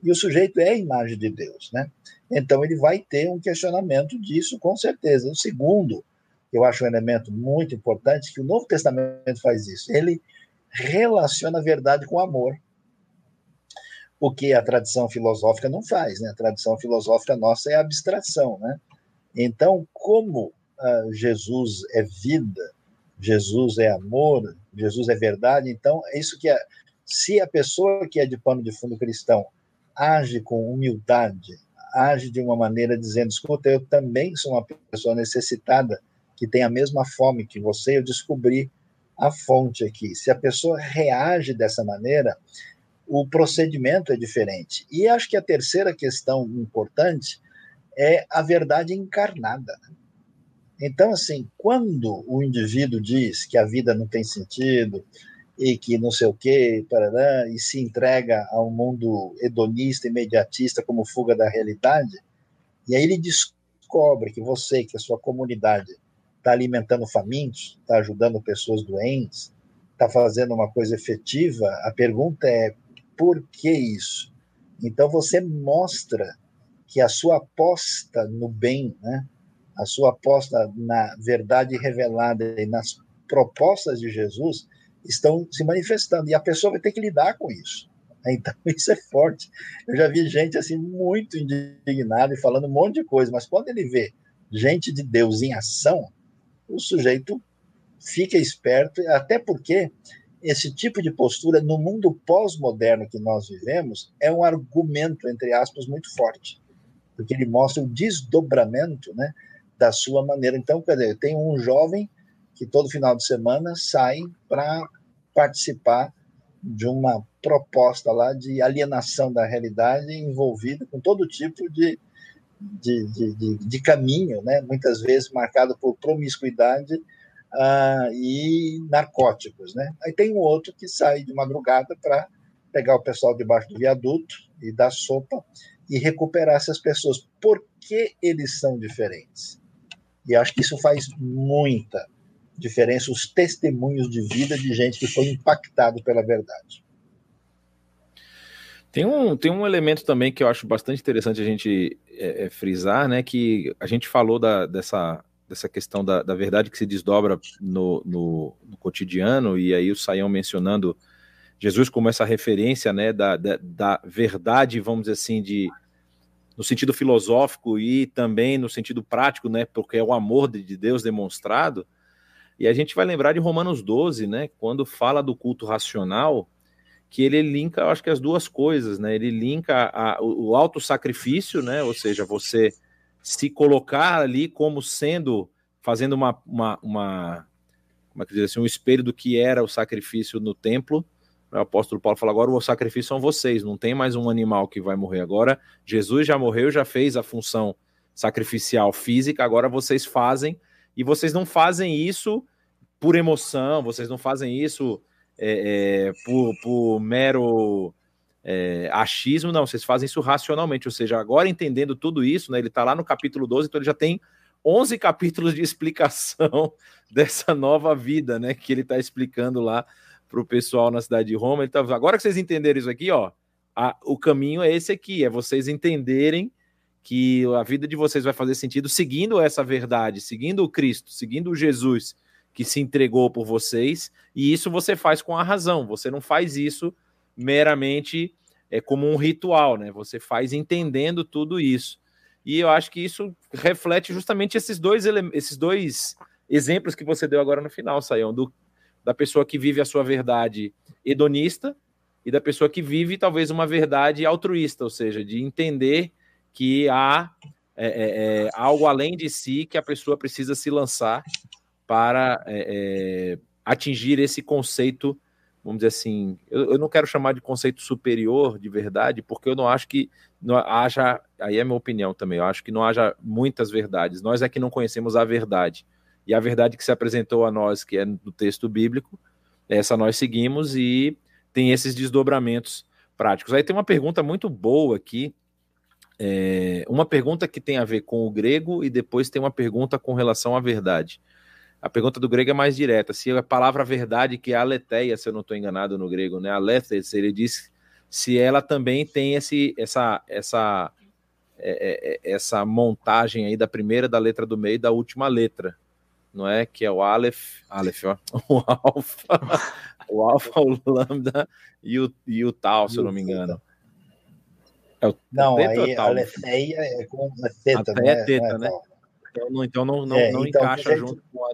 E o sujeito é a imagem de Deus, né? Então ele vai ter um questionamento disso com certeza. O segundo, eu acho um elemento muito importante, que o Novo Testamento faz isso. Ele relaciona a verdade com amor. O que a tradição filosófica não faz, né? A tradição filosófica nossa é abstração, né? Então, como uh, Jesus é vida, Jesus é amor, Jesus é verdade, então é isso que é, se a pessoa que é de pano de fundo cristão age com humildade, age de uma maneira dizendo, escuta, eu também sou uma pessoa necessitada que tem a mesma fome que você, eu descobri a fonte aqui. Se a pessoa reage dessa maneira, o procedimento é diferente. E acho que a terceira questão importante é a verdade encarnada. Né? Então, assim, quando o indivíduo diz que a vida não tem sentido e que não sei o quê, parará, e se entrega a um mundo hedonista, imediatista, como fuga da realidade, e aí ele descobre que você, que a sua comunidade está alimentando famintos, está ajudando pessoas doentes, está fazendo uma coisa efetiva, a pergunta é por que isso? Então você mostra que a sua aposta no bem, né, a sua aposta na verdade revelada e nas propostas de Jesus estão se manifestando e a pessoa vai ter que lidar com isso. *laughs* Então isso é forte. Eu já vi gente assim muito indignada e falando um monte de coisa, mas quando ele vê gente de Deus em ação, o sujeito fica esperto, até porque esse tipo de postura, no mundo pós-moderno que nós vivemos, é um argumento, entre aspas, muito forte, porque ele mostra o desdobramento né, da sua maneira. Então, quer dizer, tem um jovem que todo final de semana sai para participar de uma proposta lá de alienação da realidade envolvida com todo tipo de de, de, de, de caminho, né? muitas vezes marcado por promiscuidade uh, e narcóticos. Né? Aí tem um outro que sai de madrugada para pegar o pessoal debaixo do viaduto e dar sopa e recuperar essas pessoas. Por que eles são diferentes? E acho que isso faz muita diferença, os testemunhos de vida de gente que foi impactado pela verdade. Tem um, tem um elemento também que eu acho bastante interessante a gente é, é, frisar, né? Que a gente falou da, dessa, dessa questão da, da verdade que se desdobra no, no, no, cotidiano, e aí o Saião mencionando Jesus como essa referência, né? Da, da, da verdade, vamos dizer assim, de no sentido filosófico e também no sentido prático, né? Porque é o amor de Deus demonstrado. E a gente vai lembrar de Romanos 12, né? Quando fala do culto racional, que ele linka, eu acho que as duas coisas, né? Ele linka a, o auto sacrifício, né? Ou seja, você se colocar ali como sendo, fazendo uma, uma, uma como é que diz assim, um espelho do que era o sacrifício no templo. O apóstolo Paulo fala agora o sacrifício são vocês, não tem mais um animal que vai morrer agora. Jesus já morreu, já fez a função sacrificial física, agora vocês fazem, e vocês não fazem isso por emoção, vocês não fazem isso é, é, por, por, mero é, achismo, não, vocês fazem isso racionalmente, ou seja, agora entendendo tudo isso, né, ele está lá no capítulo 12, então ele já tem 11 capítulos de explicação *laughs* dessa nova vida, né, que ele está explicando lá para o pessoal na cidade de Roma. Tá, agora que vocês entenderam isso aqui, ó, a, o caminho é esse aqui, é vocês entenderem que a vida de vocês vai fazer sentido seguindo essa verdade, seguindo o Cristo, seguindo o Jesus que se entregou por vocês, e isso você faz com a razão, você não faz isso meramente é como um ritual, né? Você faz entendendo tudo isso. E eu acho que isso reflete justamente esses dois, esses dois exemplos que você deu agora no final, Saião, do, da pessoa que vive a sua verdade hedonista e da pessoa que vive talvez uma verdade altruísta, ou seja, de entender que há é, é, é algo além de si que a pessoa precisa se lançar para é, é, atingir esse conceito, vamos dizer assim, eu, eu, não quero chamar de conceito superior de verdade, porque eu não acho que não haja, aí é minha opinião também, eu acho que não haja muitas verdades, nós é que não conhecemos a verdade, e a verdade que se apresentou a nós, que é do texto bíblico, essa nós seguimos e tem esses desdobramentos práticos. Aí tem uma pergunta muito boa aqui, é, uma pergunta que tem a ver com o grego e depois tem uma pergunta com relação à verdade. A pergunta do grego é mais direta. Se a palavra verdade, que é aletheia, se eu não estou enganado no grego, né? Aletheia, ele diz se ela também tem esse, essa, essa, é, é, é, essa montagem aí da primeira, da letra do meio e da última letra, não é? Que é o Aleph, Aleph ó, *laughs* o Alfa, o Alfa, o Lambda e o, e o Tal, se eu não me engano. É o não, aí a Aletheia é com a teta, Até é teta, né? Então não, então não, não, é, não então, encaixa junto com a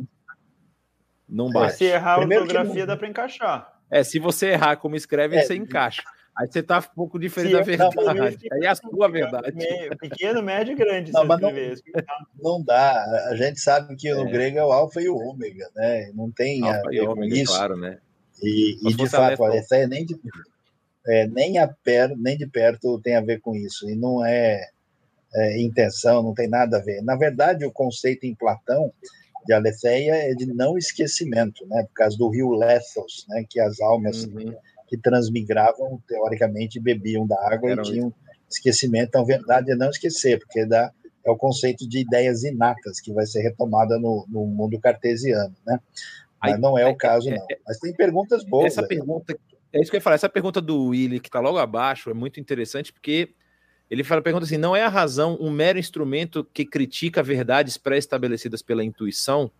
não é, bate. Se errar a ortografia, não... dá para encaixar. É, se você errar como escreve, é, você encaixa. Aí você tá um pouco diferente da verdade. Não, *laughs* Aí é a sua verdade. Pequeno, médio e grande. Não, não, não, dá. A gente sabe que no é. grego é o alfa e o ômega, né? Não tem alfa a ver com isso. Claro, né? E, e de fato, a Aletheia nem de, é, nem, a per, nem de perto tem a ver com isso. E não é, é intenção, não tem nada a ver. Na verdade, o conceito em Platão de Aletheia é de não esquecimento, né, por causa do rio Lethos, né, que as almas uhum. Que transmigravam, teoricamente, bebiam da água Era e tinham esquecimento. Então, a verdade é não esquecer, porque dá, é o conceito de ideias inatas que vai ser retomada no, no mundo cartesiano, né? Mas Aí, não é o caso, é, não. Mas tem perguntas boas. Essa aí. pergunta, é isso que eu ia falar, essa pergunta do Willy, que está logo abaixo, é muito interessante, porque ele fala, pergunta assim: não é a razão um mero instrumento que critica verdades pré-estabelecidas pela intuição?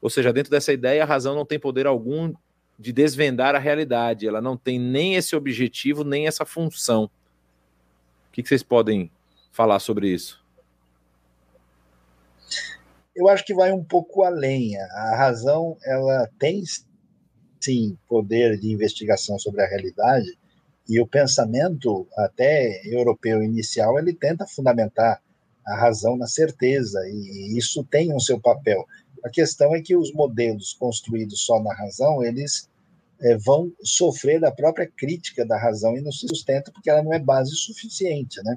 Ou seja, dentro dessa ideia, a razão não tem poder algum de desvendar a realidade, ela não tem nem esse objetivo, nem essa função. O que, vocês podem falar sobre isso? Eu acho que vai um pouco além. A razão, ela tem sim poder de investigação sobre a realidade, e o pensamento, até europeu inicial, ele tenta fundamentar a razão na certeza, e isso tem um seu papel. A questão é que os modelos construídos só na razão, eles é, vão sofrer da própria crítica da razão e não se sustenta porque ela não é base suficiente, né?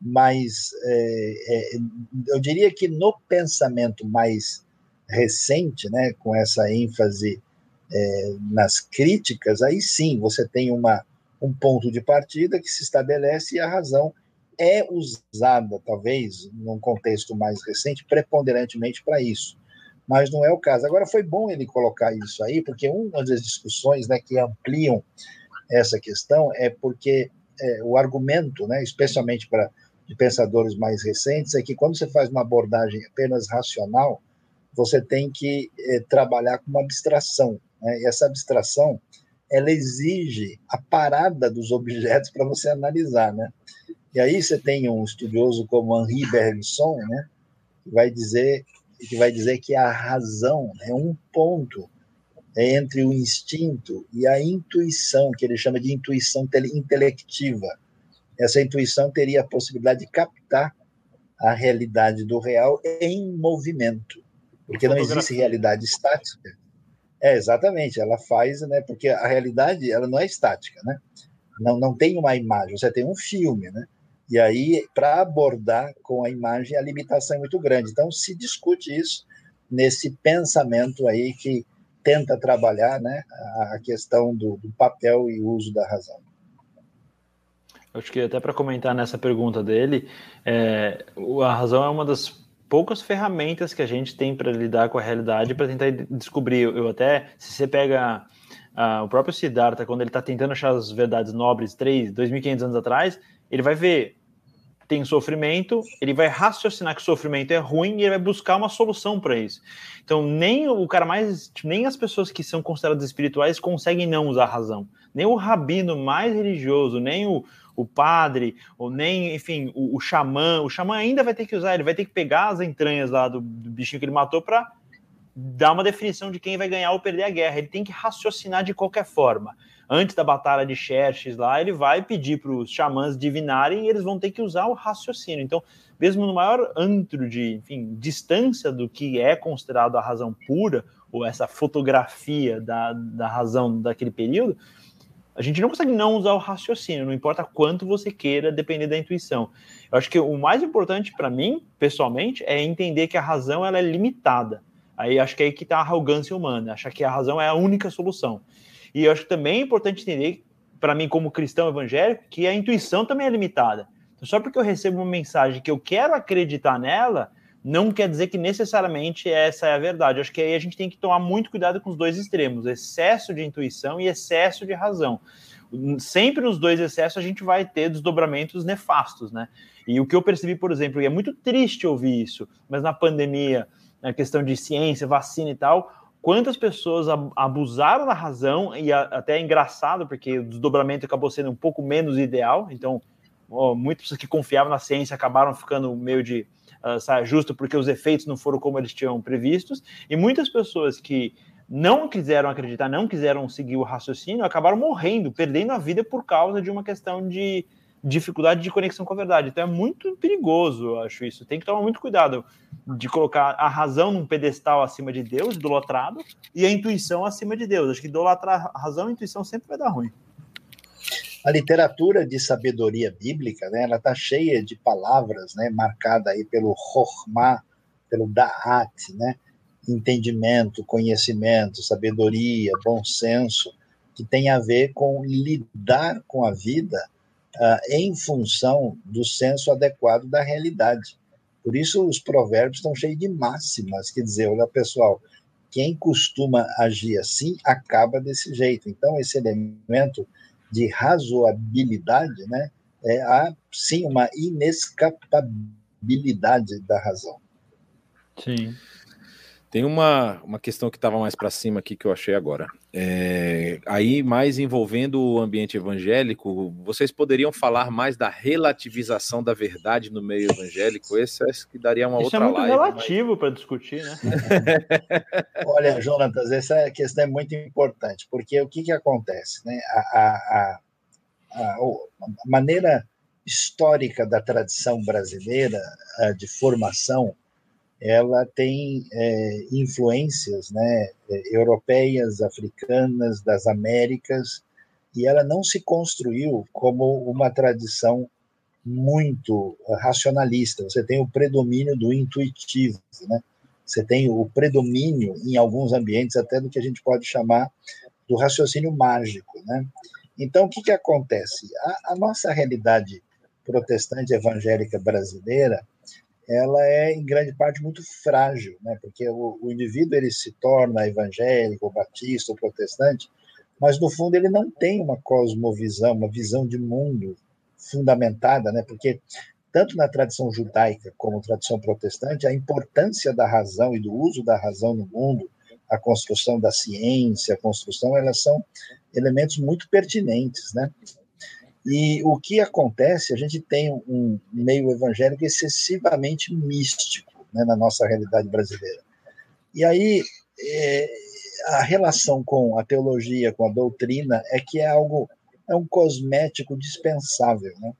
Mas é, é, eu diria que no pensamento mais recente, né, com essa ênfase é, nas críticas, aí sim você tem uma um ponto de partida que se estabelece e a razão é usada, talvez, num contexto mais recente, preponderantemente para isso. Mas não é o caso. Agora, foi bom ele colocar isso aí, porque uma das discussões né, que ampliam essa questão é porque é, o argumento, né, especialmente para de pensadores mais recentes, é que quando você faz uma abordagem apenas racional, você tem que é, trabalhar com uma abstração. Né, e essa abstração ela exige a parada dos objetos para você analisar, né? E aí você tem um estudioso como Henri Bergson, né, que vai dizer que vai dizer que a razão é um ponto entre o instinto e a intuição, que ele chama de intuição intelectiva. Essa intuição teria a possibilidade de captar a realidade do real em movimento, porque não existe realidade estática. É, exatamente, ela faz, né, porque a realidade ela não é estática, né? Não, não tem uma imagem, você tem um filme, né? E aí, para abordar com a imagem, a limitação é muito grande. Então, se discute isso nesse pensamento aí que tenta trabalhar né, a questão do, do papel e uso da razão. Acho que até para comentar nessa pergunta dele, é, a razão é uma das poucas ferramentas que a gente tem para lidar com a realidade para tentar descobrir. Eu até, se você pega o próprio Siddhartha, quando ele está tentando achar as verdades nobres 3, 2.500 anos atrás, ele vai ver tem sofrimento, ele vai raciocinar que o sofrimento é ruim e ele vai buscar uma solução para isso. Então, nem o cara mais, nem as pessoas que são consideradas espirituais conseguem não usar razão. Nem o rabino mais religioso, nem o, o padre, ou nem, enfim, o, o xamã. O xamã ainda vai ter que usar, ele vai ter que pegar as entranhas lá do, do bichinho que ele matou para dar uma definição de quem vai ganhar ou perder a guerra. Ele tem que raciocinar de qualquer forma. Antes da batalha de Xerxes lá, ele vai pedir para os xamãs divinarem e eles vão ter que usar o raciocínio. Então, mesmo no maior antro de, enfim, distância do que é considerado a razão pura, ou essa fotografia da, da razão daquele período, a gente não consegue não usar o raciocínio, não importa quanto você queira, depender da intuição. Eu acho que o mais importante para mim, pessoalmente, é entender que a razão ela é limitada. Aí acho que é aí que está a arrogância humana, achar que a razão é a única solução. E eu acho que também é importante entender, para mim, como cristão evangélico, que a intuição também é limitada. Então, só porque eu recebo uma mensagem que eu quero acreditar nela, não quer dizer que necessariamente essa é a verdade. Eu acho que aí a gente tem que tomar muito cuidado com os dois extremos: excesso de intuição e excesso de razão. Sempre nos dois excessos a gente vai ter desdobramentos nefastos, né? E o que eu percebi, por exemplo, e é muito triste ouvir isso, mas na pandemia na questão de ciência, vacina e tal, quantas pessoas abusaram da razão, e até é engraçado, porque o desdobramento acabou sendo um pouco menos ideal, então muitas pessoas que confiavam na ciência acabaram ficando meio de uh, saia justo porque os efeitos não foram como eles tinham previstos, e muitas pessoas que não quiseram acreditar, não quiseram seguir o raciocínio, acabaram morrendo, perdendo a vida por causa de uma questão de dificuldade de conexão com a verdade. Então é muito perigoso, eu acho isso. Tem que tomar muito cuidado de colocar a razão num pedestal acima de Deus, idolatrado, e a intuição acima de Deus. Acho que idolatrar a razão e a intuição sempre vai dar ruim. A literatura de sabedoria bíblica, né, ela está cheia de palavras, né, marcada aí pelo Chokhmah, pelo Da'at, né, entendimento, conhecimento, sabedoria, bom senso, que tem a ver com lidar com a vida uh, em função do senso adequado da realidade. Por isso, os provérbios estão cheios de máximas, quer dizer, olha, pessoal, quem costuma agir assim acaba desse jeito. Então, esse elemento de razoabilidade, né, é, há sim uma inescapabilidade da razão. Sim. Tem uma, uma questão que estava mais para cima aqui que eu achei agora. É, aí, mais envolvendo o ambiente evangélico, vocês poderiam falar mais da relativização da verdade no meio evangélico? Esse acho que daria uma Isso é outra live. Isso é muito relativo mas... para discutir, né? *laughs* Olha, Jonatas, essa questão é muito importante, porque o que, que acontece? Né? A, a, a, a maneira histórica da tradição brasileira de formação ela tem é, influências né, europeias, africanas, das Américas, e ela não se construiu como uma tradição muito racionalista. Você tem o predomínio do intuitivo, né? Você tem o predomínio em alguns ambientes até do que a gente pode chamar do raciocínio mágico, né? Então, o que, que acontece? A, a nossa realidade protestante evangélica brasileira ela é em grande parte muito frágil, né? Porque o, o indivíduo ele se torna evangélico, batista, ou protestante, mas no fundo ele não tem uma cosmovisão, uma visão de mundo fundamentada, né? Porque tanto na tradição judaica como tradição protestante, a importância da razão e do uso da razão no mundo, a construção da ciência, a construção, elas são elementos muito pertinentes, né? E o que acontece, a gente tem um meio evangélico excessivamente místico né, na nossa realidade brasileira. E aí, é, a relação com a teologia, com a doutrina, é que é algo, é um cosmético dispensável. Né?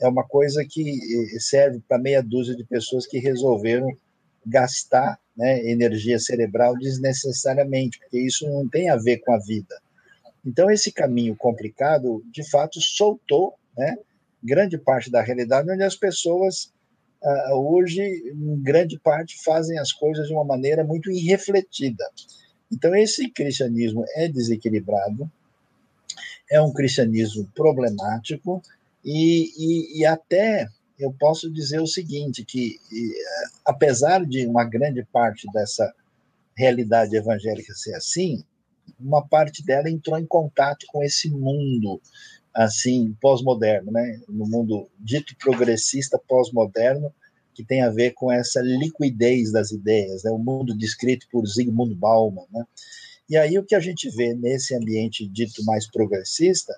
É uma coisa que é, serve para meia dúzia de pessoas que resolveram gastar né, energia cerebral desnecessariamente, porque isso não tem a ver com a vida então, esse caminho complicado, de fato, soltou né, grande parte da realidade onde as pessoas uh, hoje, em grande parte, fazem as coisas de uma maneira muito irrefletida. Então, esse cristianismo é desequilibrado, é um cristianismo problemático, e, e, e até eu posso dizer o seguinte, que apesar de uma grande parte dessa realidade evangélica ser assim, uma parte dela entrou em contato com esse mundo assim pós-moderno, né? No mundo dito progressista pós-moderno, que tem a ver com essa liquidez das ideias, né? O mundo descrito por Zygmunt Bauman, né? E aí o que a gente vê nesse ambiente dito mais progressista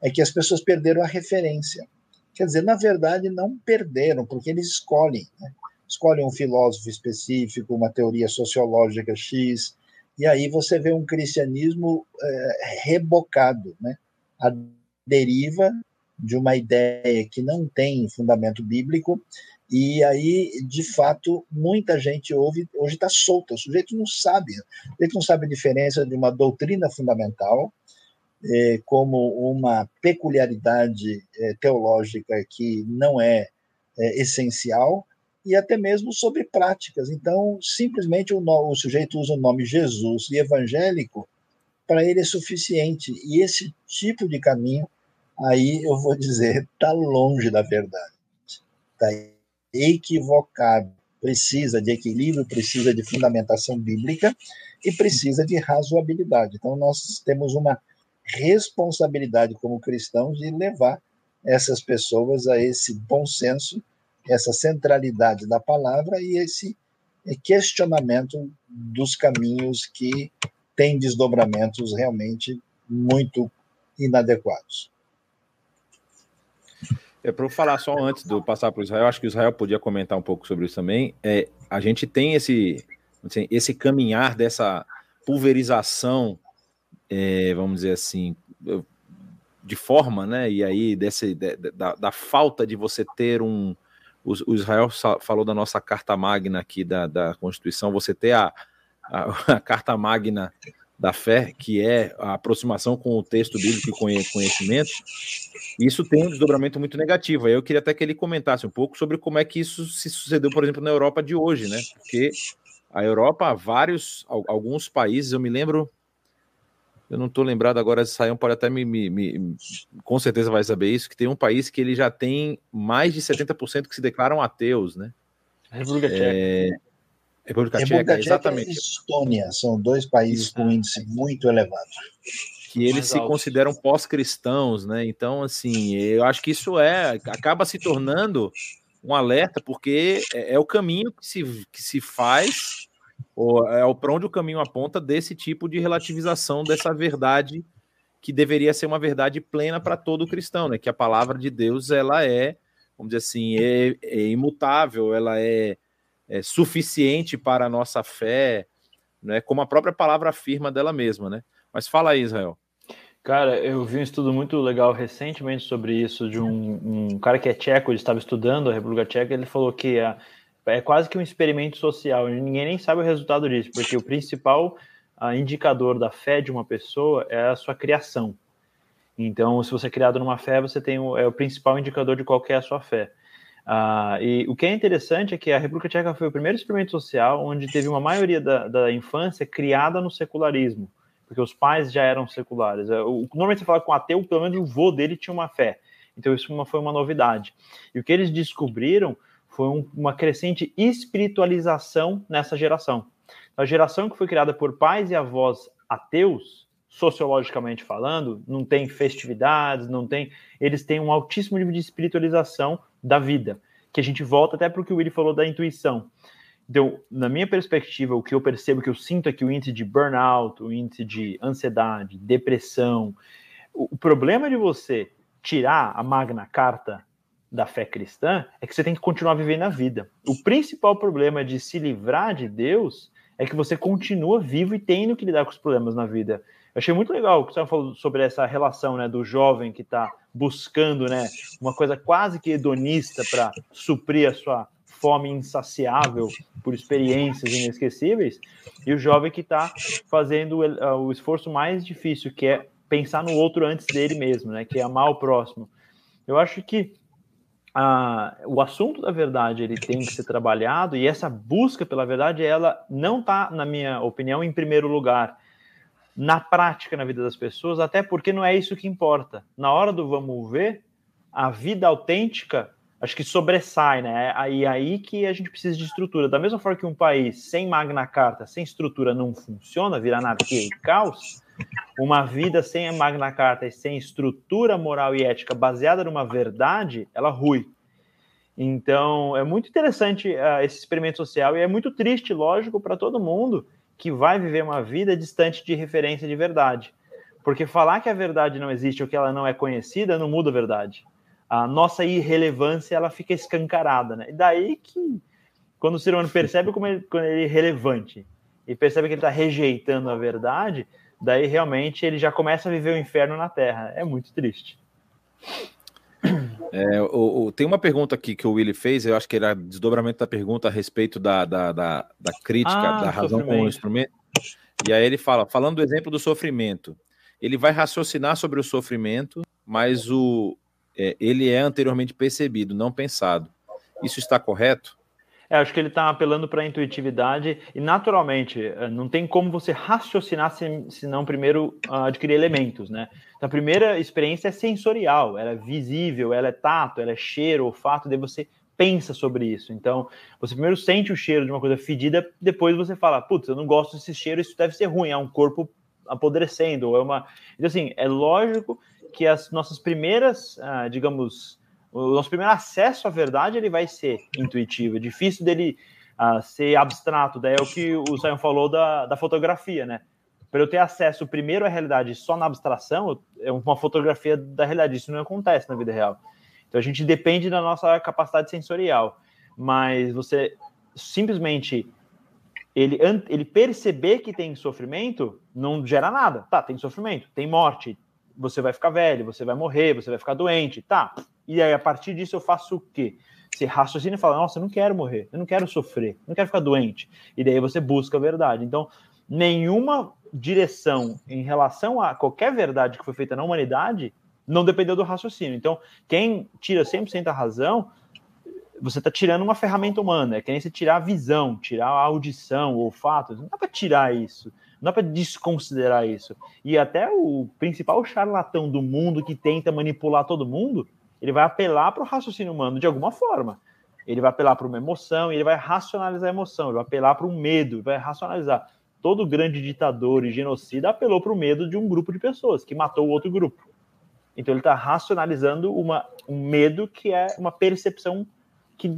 é que as pessoas perderam a referência. Quer dizer, na verdade, não perderam, porque eles escolhem. Né? Escolhem um filósofo específico, uma teoria sociológica X, e aí você vê um cristianismo é, rebocado, né? a deriva de uma ideia que não tem fundamento bíblico, e aí, de fato, muita gente ouve, hoje está solta, o sujeito não sabe, o sujeito não sabe a diferença de uma doutrina fundamental é, como uma peculiaridade é, teológica que não é, é, essencial e até mesmo sobre práticas. Então, simplesmente o, o sujeito usa o nome Jesus e evangélico, para ele é suficiente. E esse tipo de caminho, aí eu vou dizer, está longe da verdade. Está equivocado. Precisa de equilíbrio, precisa de fundamentação bíblica e precisa de razoabilidade. Então, nós temos uma responsabilidade como cristãos de levar essas pessoas a esse bom senso, essa centralidade da palavra e esse questionamento dos caminhos que têm desdobramentos realmente muito inadequados. É para eu falar só antes de eu passar para o Israel, acho que o Israel podia comentar um pouco sobre isso também. É, a gente tem esse, assim, esse caminhar dessa pulverização é, vamos dizer assim, de forma, né? E aí, desse, de, da, da, falta de você ter um. O, Israel falou da nossa carta magna aqui da, da Constituição, você ter a, a, *laughs* a, carta magna da fé, que é a aproximação com o texto bíblico e conhecimento, isso tem um desdobramento muito negativo. Eu queria até que ele comentasse um pouco sobre como é que isso se sucedeu, por exemplo, na Europa de hoje, né? Porque a Europa, vários, alguns países, eu me lembro, eu não estou lembrado agora, Sayão pode até me, me, me, Com certeza vai saber isso, que tem um país que ele já tem mais de 70% que se declaram ateus, né? República Tcheca. É... República, República Tcheca, exatamente. E Estônia são dois países com índice muito elevado. Que eles se consideram pós-cristãos, né? Então, assim, eu acho que isso é acaba se tornando um alerta, porque é, é o caminho que se, que se faz ou é para onde o caminho aponta desse tipo de relativização dessa verdade que deveria ser uma verdade plena para todo cristão, né? Que a palavra de Deus ela é, vamos dizer assim, é, é imutável, ela é, é, suficiente para a nossa fé, né? Como a própria palavra afirma dela mesma, né? Mas fala aí, Israel. Cara, eu vi um estudo muito legal recentemente sobre isso de um, um cara que é tcheco, ele estava estudando a República Tcheca, ele falou que a é quase que um experimento social. Ninguém nem sabe o resultado disso, porque o principal uh, indicador da fé de uma pessoa é a sua criação. Então, se você é criado numa fé, você tem o, é o principal indicador de qual é a sua fé. Uh, e o que é interessante é que a República Tcheca foi o primeiro experimento social onde teve uma maioria da, da infância criada no secularismo, porque os pais já eram seculares. É, o, normalmente você fala com ateu, pelo menos o vô dele tinha uma fé. Então isso uma, foi uma novidade. E o que eles descobriram foi um, uma crescente espiritualização nessa geração. A geração que foi criada por pais e avós ateus, sociologicamente falando, não tem festividades, não tem. Eles têm um altíssimo nível de espiritualização da vida. Que a gente volta até para o que o Willi falou da intuição. Então, na minha perspectiva, o que eu percebo, que eu sinto é que o índice de burnout, o índice de ansiedade, depressão, o, o problema de você tirar a Magna Carta da fé cristã é que você tem que continuar vivendo a vida. O principal problema de se livrar de Deus é que você continua vivo e tendo que lidar com os problemas na vida. Eu achei muito legal o que você falou sobre essa relação né, do jovem que está buscando né, uma coisa quase que hedonista para suprir a sua fome insaciável por experiências inesquecíveis, e o jovem que está fazendo o, o esforço mais difícil, que é pensar no outro antes dele mesmo, né, que é amar o próximo. Eu acho que a, o assunto da verdade ele tem que ser trabalhado e essa busca pela verdade ela não está, na minha opinião, em primeiro lugar na prática na vida das pessoas, até porque não é isso que importa. Na hora do vamos ver, a vida autêntica acho que sobressai, né? Aí aí que a gente precisa de estrutura. Da mesma forma que um país sem Magna Carta, sem estrutura não funciona, vira anarquia e caos, uma vida sem a Magna Carta e sem estrutura moral e ética baseada numa verdade, ela rui. Então, é muito interessante uh, esse experimento social e é muito triste, lógico, para todo mundo que vai viver uma vida distante de referência de verdade. Porque falar que a verdade não existe ou que ela não é conhecida não muda a verdade. A nossa irrelevância ela fica escancarada, né? E daí que quando o ser humano percebe como ele, quando ele é relevante e percebe que ele está rejeitando a verdade, daí realmente ele já começa a viver o inferno na Terra. É muito triste. É, o, o, tem uma pergunta aqui que o Willy fez, eu acho que era desdobramento da pergunta a respeito da, da, da, da crítica, ah, da razão com o instrumento. E aí ele fala, falando do exemplo do sofrimento, ele vai raciocinar sobre o sofrimento, mas o, é, ele é anteriormente percebido, não pensado. Isso está correto? É, acho que ele está apelando para a intuitividade e, naturalmente, é, não tem como você raciocinar se, se não primeiro uh, adquirir elementos, né? Então, a primeira experiência é sensorial, ela é visível, ela é tato, ela é cheiro, olfato, daí você pensa sobre isso. Então, você primeiro sente o cheiro de uma coisa fedida, depois você fala, putz, eu não gosto desse cheiro, isso deve ser ruim, é um corpo apodrecendo, ou é uma... Então, assim, é lógico que as nossas primeiras, uh, digamos, o nosso primeiro acesso à verdade ele vai ser intuitivo, é difícil dele uh, ser abstrato. Daí é o que o Simon falou da, da fotografia, né? Para eu ter acesso primeiro à realidade só na abstração, é uma fotografia da realidade. Isso não acontece na vida real. Então a gente depende da nossa capacidade sensorial. Mas você simplesmente ele, ele perceber que tem sofrimento não gera nada. Tá, tem sofrimento, tem morte, você vai ficar velho, você vai morrer, você vai ficar doente, tá. E aí, a partir disso, eu faço o quê? Você raciocina e fala, nossa, eu não quero morrer, eu não quero sofrer, eu não quero ficar doente. E daí você busca a verdade. Então, nenhuma direção em relação a qualquer verdade que foi feita na humanidade não dependeu do raciocínio. Então, quem tira 100% a razão, você está tirando uma ferramenta humana. É que nem você tirar a visão, tirar a audição, o olfato. Não dá para tirar isso. Não dá para desconsiderar isso. E até o principal charlatão do mundo que tenta manipular todo mundo, ele vai apelar para o raciocínio humano de alguma forma. Ele vai apelar para uma emoção, ele vai racionalizar a emoção, ele vai apelar para um medo, vai racionalizar. Todo grande ditador e genocida apelou para o medo de um grupo de pessoas que matou outro grupo. Então ele está racionalizando uma, um medo que é uma percepção que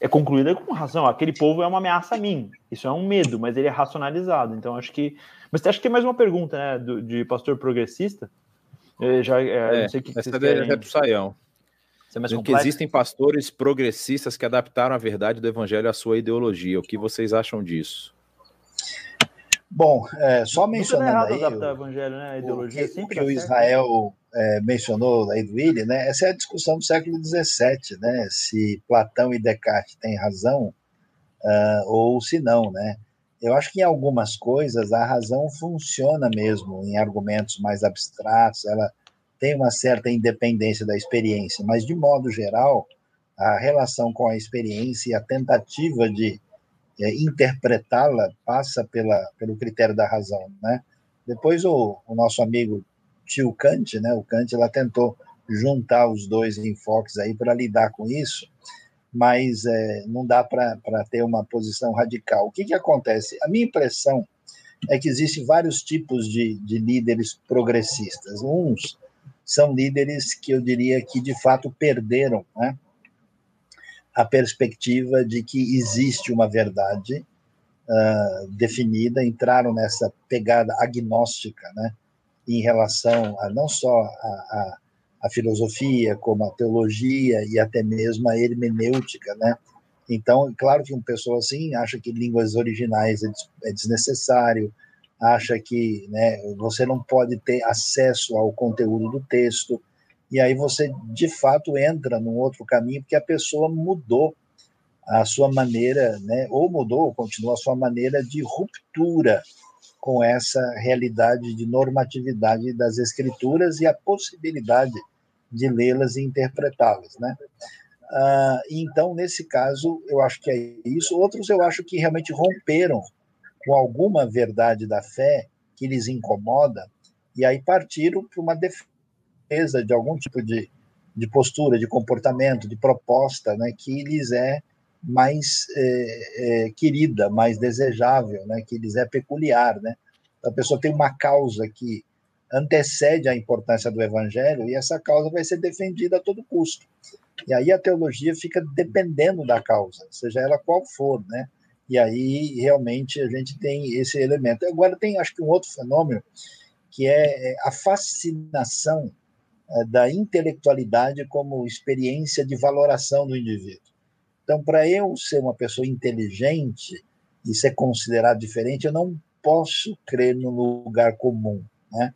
é concluída com razão. Aquele povo é uma ameaça a mim. Isso é um medo, mas ele é racionalizado. Então acho que. Mas acho que tem mais uma pergunta, né, do, de pastor progressista. Eu já, é, não sei que essa querem... é pro Saião. É que existem pastores progressistas que adaptaram a verdade do evangelho à sua ideologia. O que vocês acham disso? Bom, é, só mencionando é aí, adaptar o, evangelho, né? A ideologia o que, que o Israel é, mencionou aí do Willi, né? Essa é a discussão do século XVII, né? Se Platão e Descartes têm razão uh, ou se não, né? Eu acho que em algumas coisas a razão funciona mesmo, em argumentos mais abstratos, ela tem uma certa independência da experiência, mas de modo geral, a relação com a experiência e a tentativa de é, interpretá-la passa pela, pelo critério da razão, né? Depois o, o nosso amigo tio Kant, né? O Kant ela tentou juntar os dois enfoques aí para lidar com isso, mas é, não dá para ter uma posição radical. O que, que acontece? A minha impressão é que existem vários tipos de, de líderes progressistas. Uns são líderes que eu diria que de fato perderam né, a perspectiva de que existe uma verdade uh, definida, entraram nessa pegada agnóstica, né, em relação a não só a, a a filosofia, como a teologia e até mesmo a hermenêutica, né? Então, claro que uma pessoa assim acha que línguas originais é, é desnecessário, acha que né, você não pode ter acesso ao conteúdo do texto, e aí você de fato entra num outro caminho porque a pessoa mudou a sua maneira, né, ou mudou, ou continua a sua maneira de ruptura com essa realidade de normatividade das escrituras e a possibilidade de lê-las e interpretá-las, né? Uh, então, nesse caso, eu acho que é isso. Outros eu acho que realmente romperam com alguma verdade da fé que lhes incomoda, e aí partiram para uma defesa de algum tipo de, de postura, de comportamento, de proposta, né, que lhes é mais é, é, querida, mais desejável, né, que lhes é peculiar, né? A pessoa tem uma causa que antecede a importância do evangelho e essa causa vai ser defendida a todo custo. E aí a teologia fica dependendo da causa, seja ela qual for, né? E aí realmente a gente tem esse elemento. Agora tem, acho que um outro fenômeno que é, é a fascinação é, da intelectualidade como experiência de valoração do indivíduo. Então, para eu ser uma pessoa inteligente e ser considerado diferente, eu não posso crer no lugar comum, né?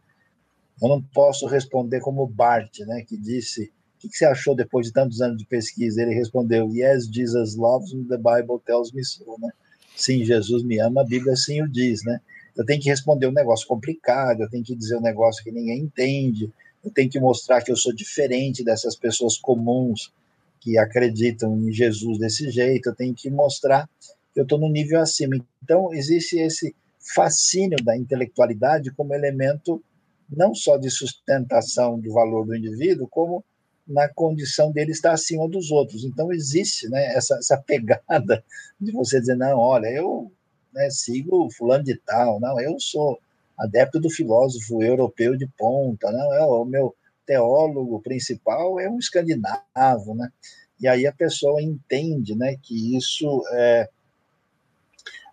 Eu não posso responder como Bart, né, que disse o que você achou depois de tantos anos de pesquisa? Ele respondeu: Yes, Jesus loves me, the Bible tells me so. Né? Sim, Jesus me ama, a Bíblia assim o diz. Né? Eu tenho que responder um negócio complicado, eu tenho que dizer um negócio que ninguém entende, eu tenho que mostrar que eu sou diferente dessas pessoas comuns que acreditam em Jesus desse jeito, eu tenho que mostrar que eu estou no nível acima. Então, existe esse fascínio da intelectualidade como elemento não só de sustentação do valor do indivíduo, como na condição dele estar acima dos outros. Então existe né, essa, essa pegada de você dizer, não, olha, eu né, sigo fulano de tal, não, eu sou adepto do filósofo europeu de ponta, não, é o meu teólogo principal é um escandinavo, né? E aí a pessoa entende, né, que isso é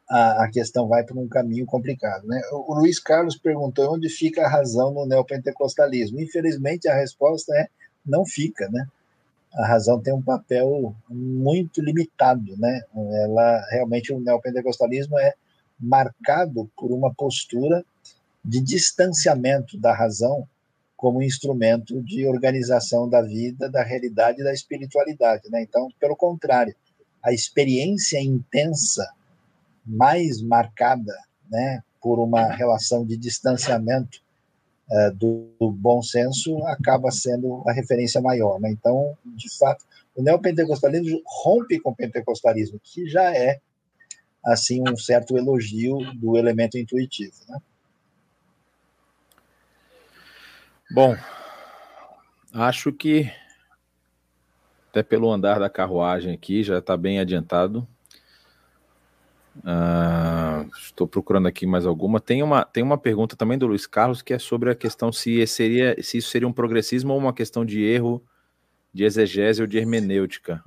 a, a questão vai para um caminho complicado, né? O, Luiz Carlos perguntou onde fica a razão no neopentecostalismo. Infelizmente a resposta é não fica, né? A razão tem um papel muito limitado, né? Ela realmente o neopentecostalismo é marcado por uma postura de distanciamento da razão como instrumento de organização da vida, da realidade e da espiritualidade, né? Então, pelo contrário, a experiência intensa mais marcada, né, por uma relação de distanciamento é, do, do, bom senso acaba sendo a referência maior. Né? Então, de fato, o neopentecostalismo rompe com o pentecostalismo, que já é assim um certo elogio do elemento intuitivo. Né? Bom, acho que até pelo andar da carruagem aqui já está bem adiantado. Uh, estou procurando aqui mais alguma. Tem uma, tem uma pergunta também do Luiz Carlos que é sobre a questão se, seria, se isso seria um progressismo ou uma questão de erro de exegese ou de hermenêutica.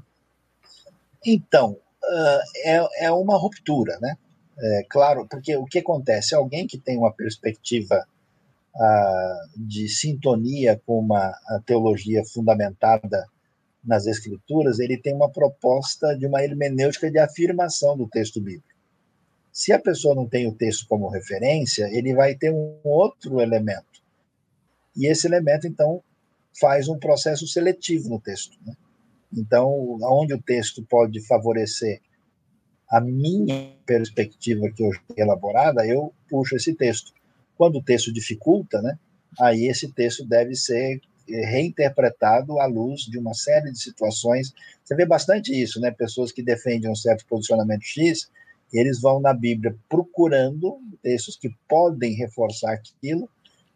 Então, uh, é, é uma ruptura, né? É, claro, porque o que acontece? Alguém que tem uma perspectiva uh, de sintonia com uma teologia fundamentada nas escrituras, ele tem uma proposta de uma hermenêutica de afirmação do texto bíblico. Se a pessoa não tem o texto como referência, ele vai ter um outro elemento. E esse elemento, então, faz um processo seletivo no texto. Né? Então, onde o texto pode favorecer a minha perspectiva que eu tenho elaborada, eu puxo esse texto. Quando o texto dificulta, né, aí esse texto deve ser reinterpretado à luz de uma série de situações. Você vê bastante isso, né? Pessoas que defendem um certo posicionamento X eles vão na Bíblia procurando textos que podem reforçar aquilo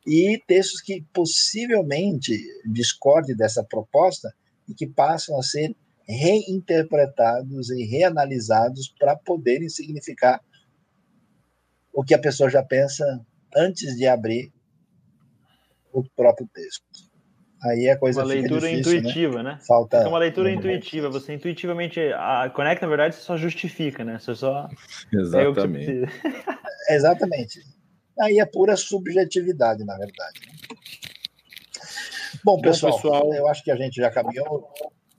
e textos que possivelmente discordem dessa proposta e que passam a ser reinterpretados e reanalisados para poderem significar o que a pessoa já pensa antes de abrir o próprio texto. Aí a coisa uma leitura difícil, né? intuitiva, né? né? Falta é uma leitura intuitiva. Você intuitivamente a, conecta, na verdade, você só justifica, né? Você só *laughs* exatamente. É Exatamente. Aí é pura subjetividade, na verdade. Bom, pessoal, Bom, pessoal, eu acho que a gente já caminhou.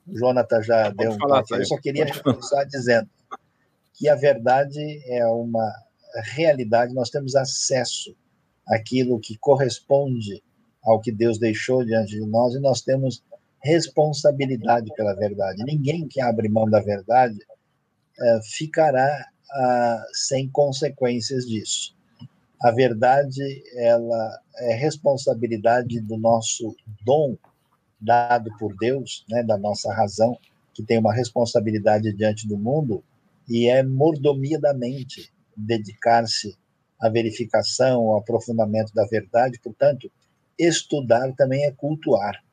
O Jonathan já Pode deu um falar, Eu só queria começar dizendo que a verdade é uma realidade. Nós temos acesso àquilo que corresponde ao que Deus deixou diante de nós e nós temos responsabilidade pela verdade. Ninguém que abre mão da verdade é, ficará ah, sem consequências disso. A verdade ela é responsabilidade do nosso dom dado por Deus, né, da nossa razão, que tem uma responsabilidade diante do mundo e é mordomia da mente dedicar-se à verificação, ao aprofundamento da verdade. Portanto, estudar também é cultuar.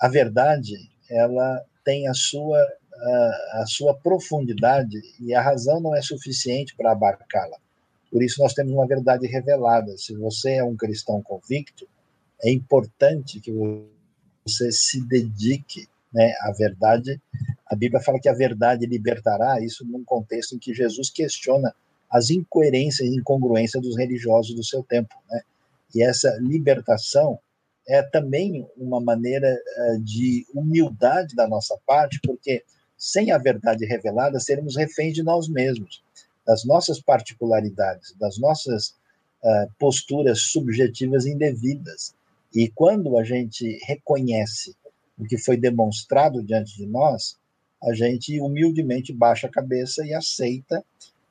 A verdade, ela tem a sua a, a sua profundidade e a razão não é suficiente para abarcá-la. Por isso nós temos uma verdade revelada. Se você é um cristão convicto, é importante que você se dedique né, à verdade. A Bíblia fala que a verdade libertará, isso num contexto em que Jesus questiona as incoerências e incongruências dos religiosos do seu tempo. Né? E essa libertação é também uma maneira eh, de humildade da nossa parte, porque sem a verdade revelada, seremos reféns de nós mesmos, das nossas particularidades, das nossas uh, posturas subjetivas indevidas. E quando a gente reconhece o que foi demonstrado diante de nós, a gente humildemente baixa a cabeça e aceita.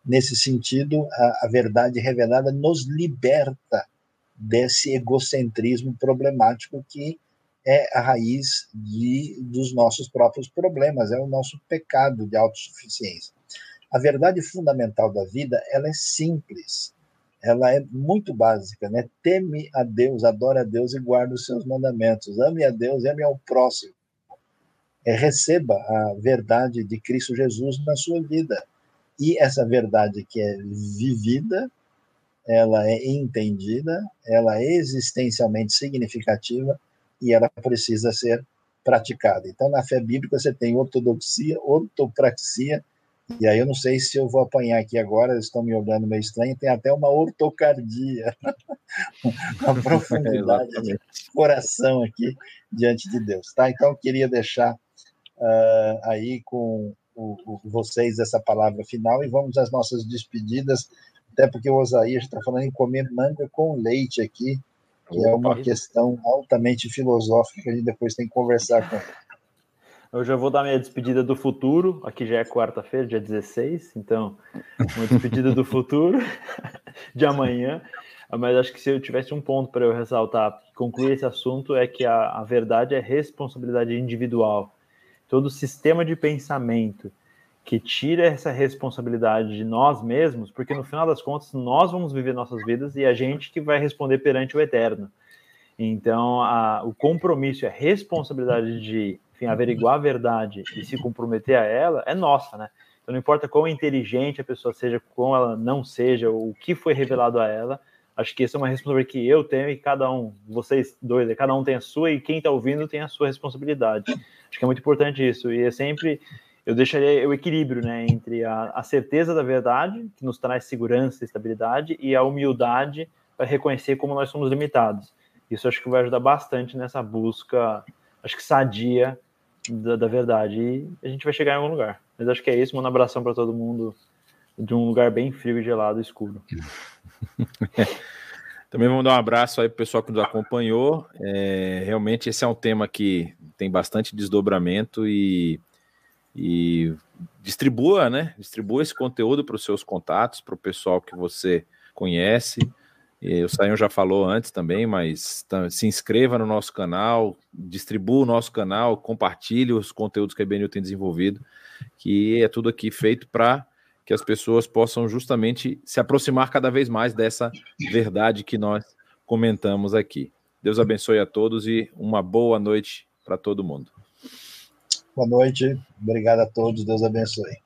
Nesse sentido, a, a verdade revelada nos liberta desse egocentrismo problemático que é a raiz de, dos nossos próprios problemas, é o nosso pecado de autossuficiência. A verdade fundamental da vida, ela é simples, ela é muito básica, né? Teme a Deus, adore a Deus e guarde os seus mandamentos. Ame a Deus e ame ao próximo. É, receba a verdade de Cristo Jesus na sua vida. E essa verdade que é vivida, ela é entendida, ela é existencialmente significativa, e ela precisa ser praticada. Então, na fé bíblica, você tem ortodoxia, ortopraxia, e aí eu não sei se eu vou apanhar aqui agora, estão me olhando meio estranho, tem até uma ortocardia, *laughs* uma profundidade de coração aqui diante de Deus, tá? Então, eu queria deixar uh, aí com o, o, vocês essa palavra final e vamos às nossas despedidas, até porque o Osaías está falando em comer manga com leite aqui, que é uma questão altamente filosófica que a gente depois tem que conversar com ele. Eu já vou dar minha despedida do futuro, aqui já é quarta-feira, dia 16, então, uma despedida do futuro *laughs* de amanhã. Mas acho que se eu tivesse um ponto para eu ressaltar, concluir esse assunto, é que a, a verdade é responsabilidade individual. Todo sistema de pensamento que tira essa responsabilidade de nós mesmos, porque no final das contas nós vamos viver nossas vidas e a gente que vai responder perante o eterno. Então, a, o compromisso a responsabilidade de enfim, averiguar a verdade e se comprometer a ela é nossa, né? Então, não importa quão inteligente a pessoa seja, quão ela não seja, o que foi revelado a ela, acho que essa é uma responsabilidade que eu tenho e cada um, vocês dois, cada um tem a sua e quem está ouvindo tem a sua responsabilidade. Acho que é muito importante isso. E é sempre eu deixaria o equilíbrio né, entre a, a, certeza da verdade, que nos traz segurança e estabilidade, e a humildade para reconhecer como nós somos limitados. Isso acho que vai ajudar bastante nessa busca, acho que sadia da, da verdade. E a gente vai chegar em algum lugar. Mas acho que é isso. Um abração para todo mundo de um lugar bem frio, gelado, escuro. *laughs* Também vamos dar um abraço aí para o pessoal que nos acompanhou. É, realmente esse é um tema que tem bastante desdobramento e e distribua, né? Distribua esse conteúdo para os seus contatos, para o pessoal que você conhece. E o Saião já falou antes também, mas se inscreva no nosso canal, distribua o nosso canal, compartilhe os conteúdos que a BNU tem desenvolvido, que é tudo aqui feito para que as pessoas possam justamente se aproximar cada vez mais dessa verdade que nós comentamos aqui. Deus abençoe a todos e uma boa noite para todo mundo. Boa noite, obrigado a todos, Deus abençoe.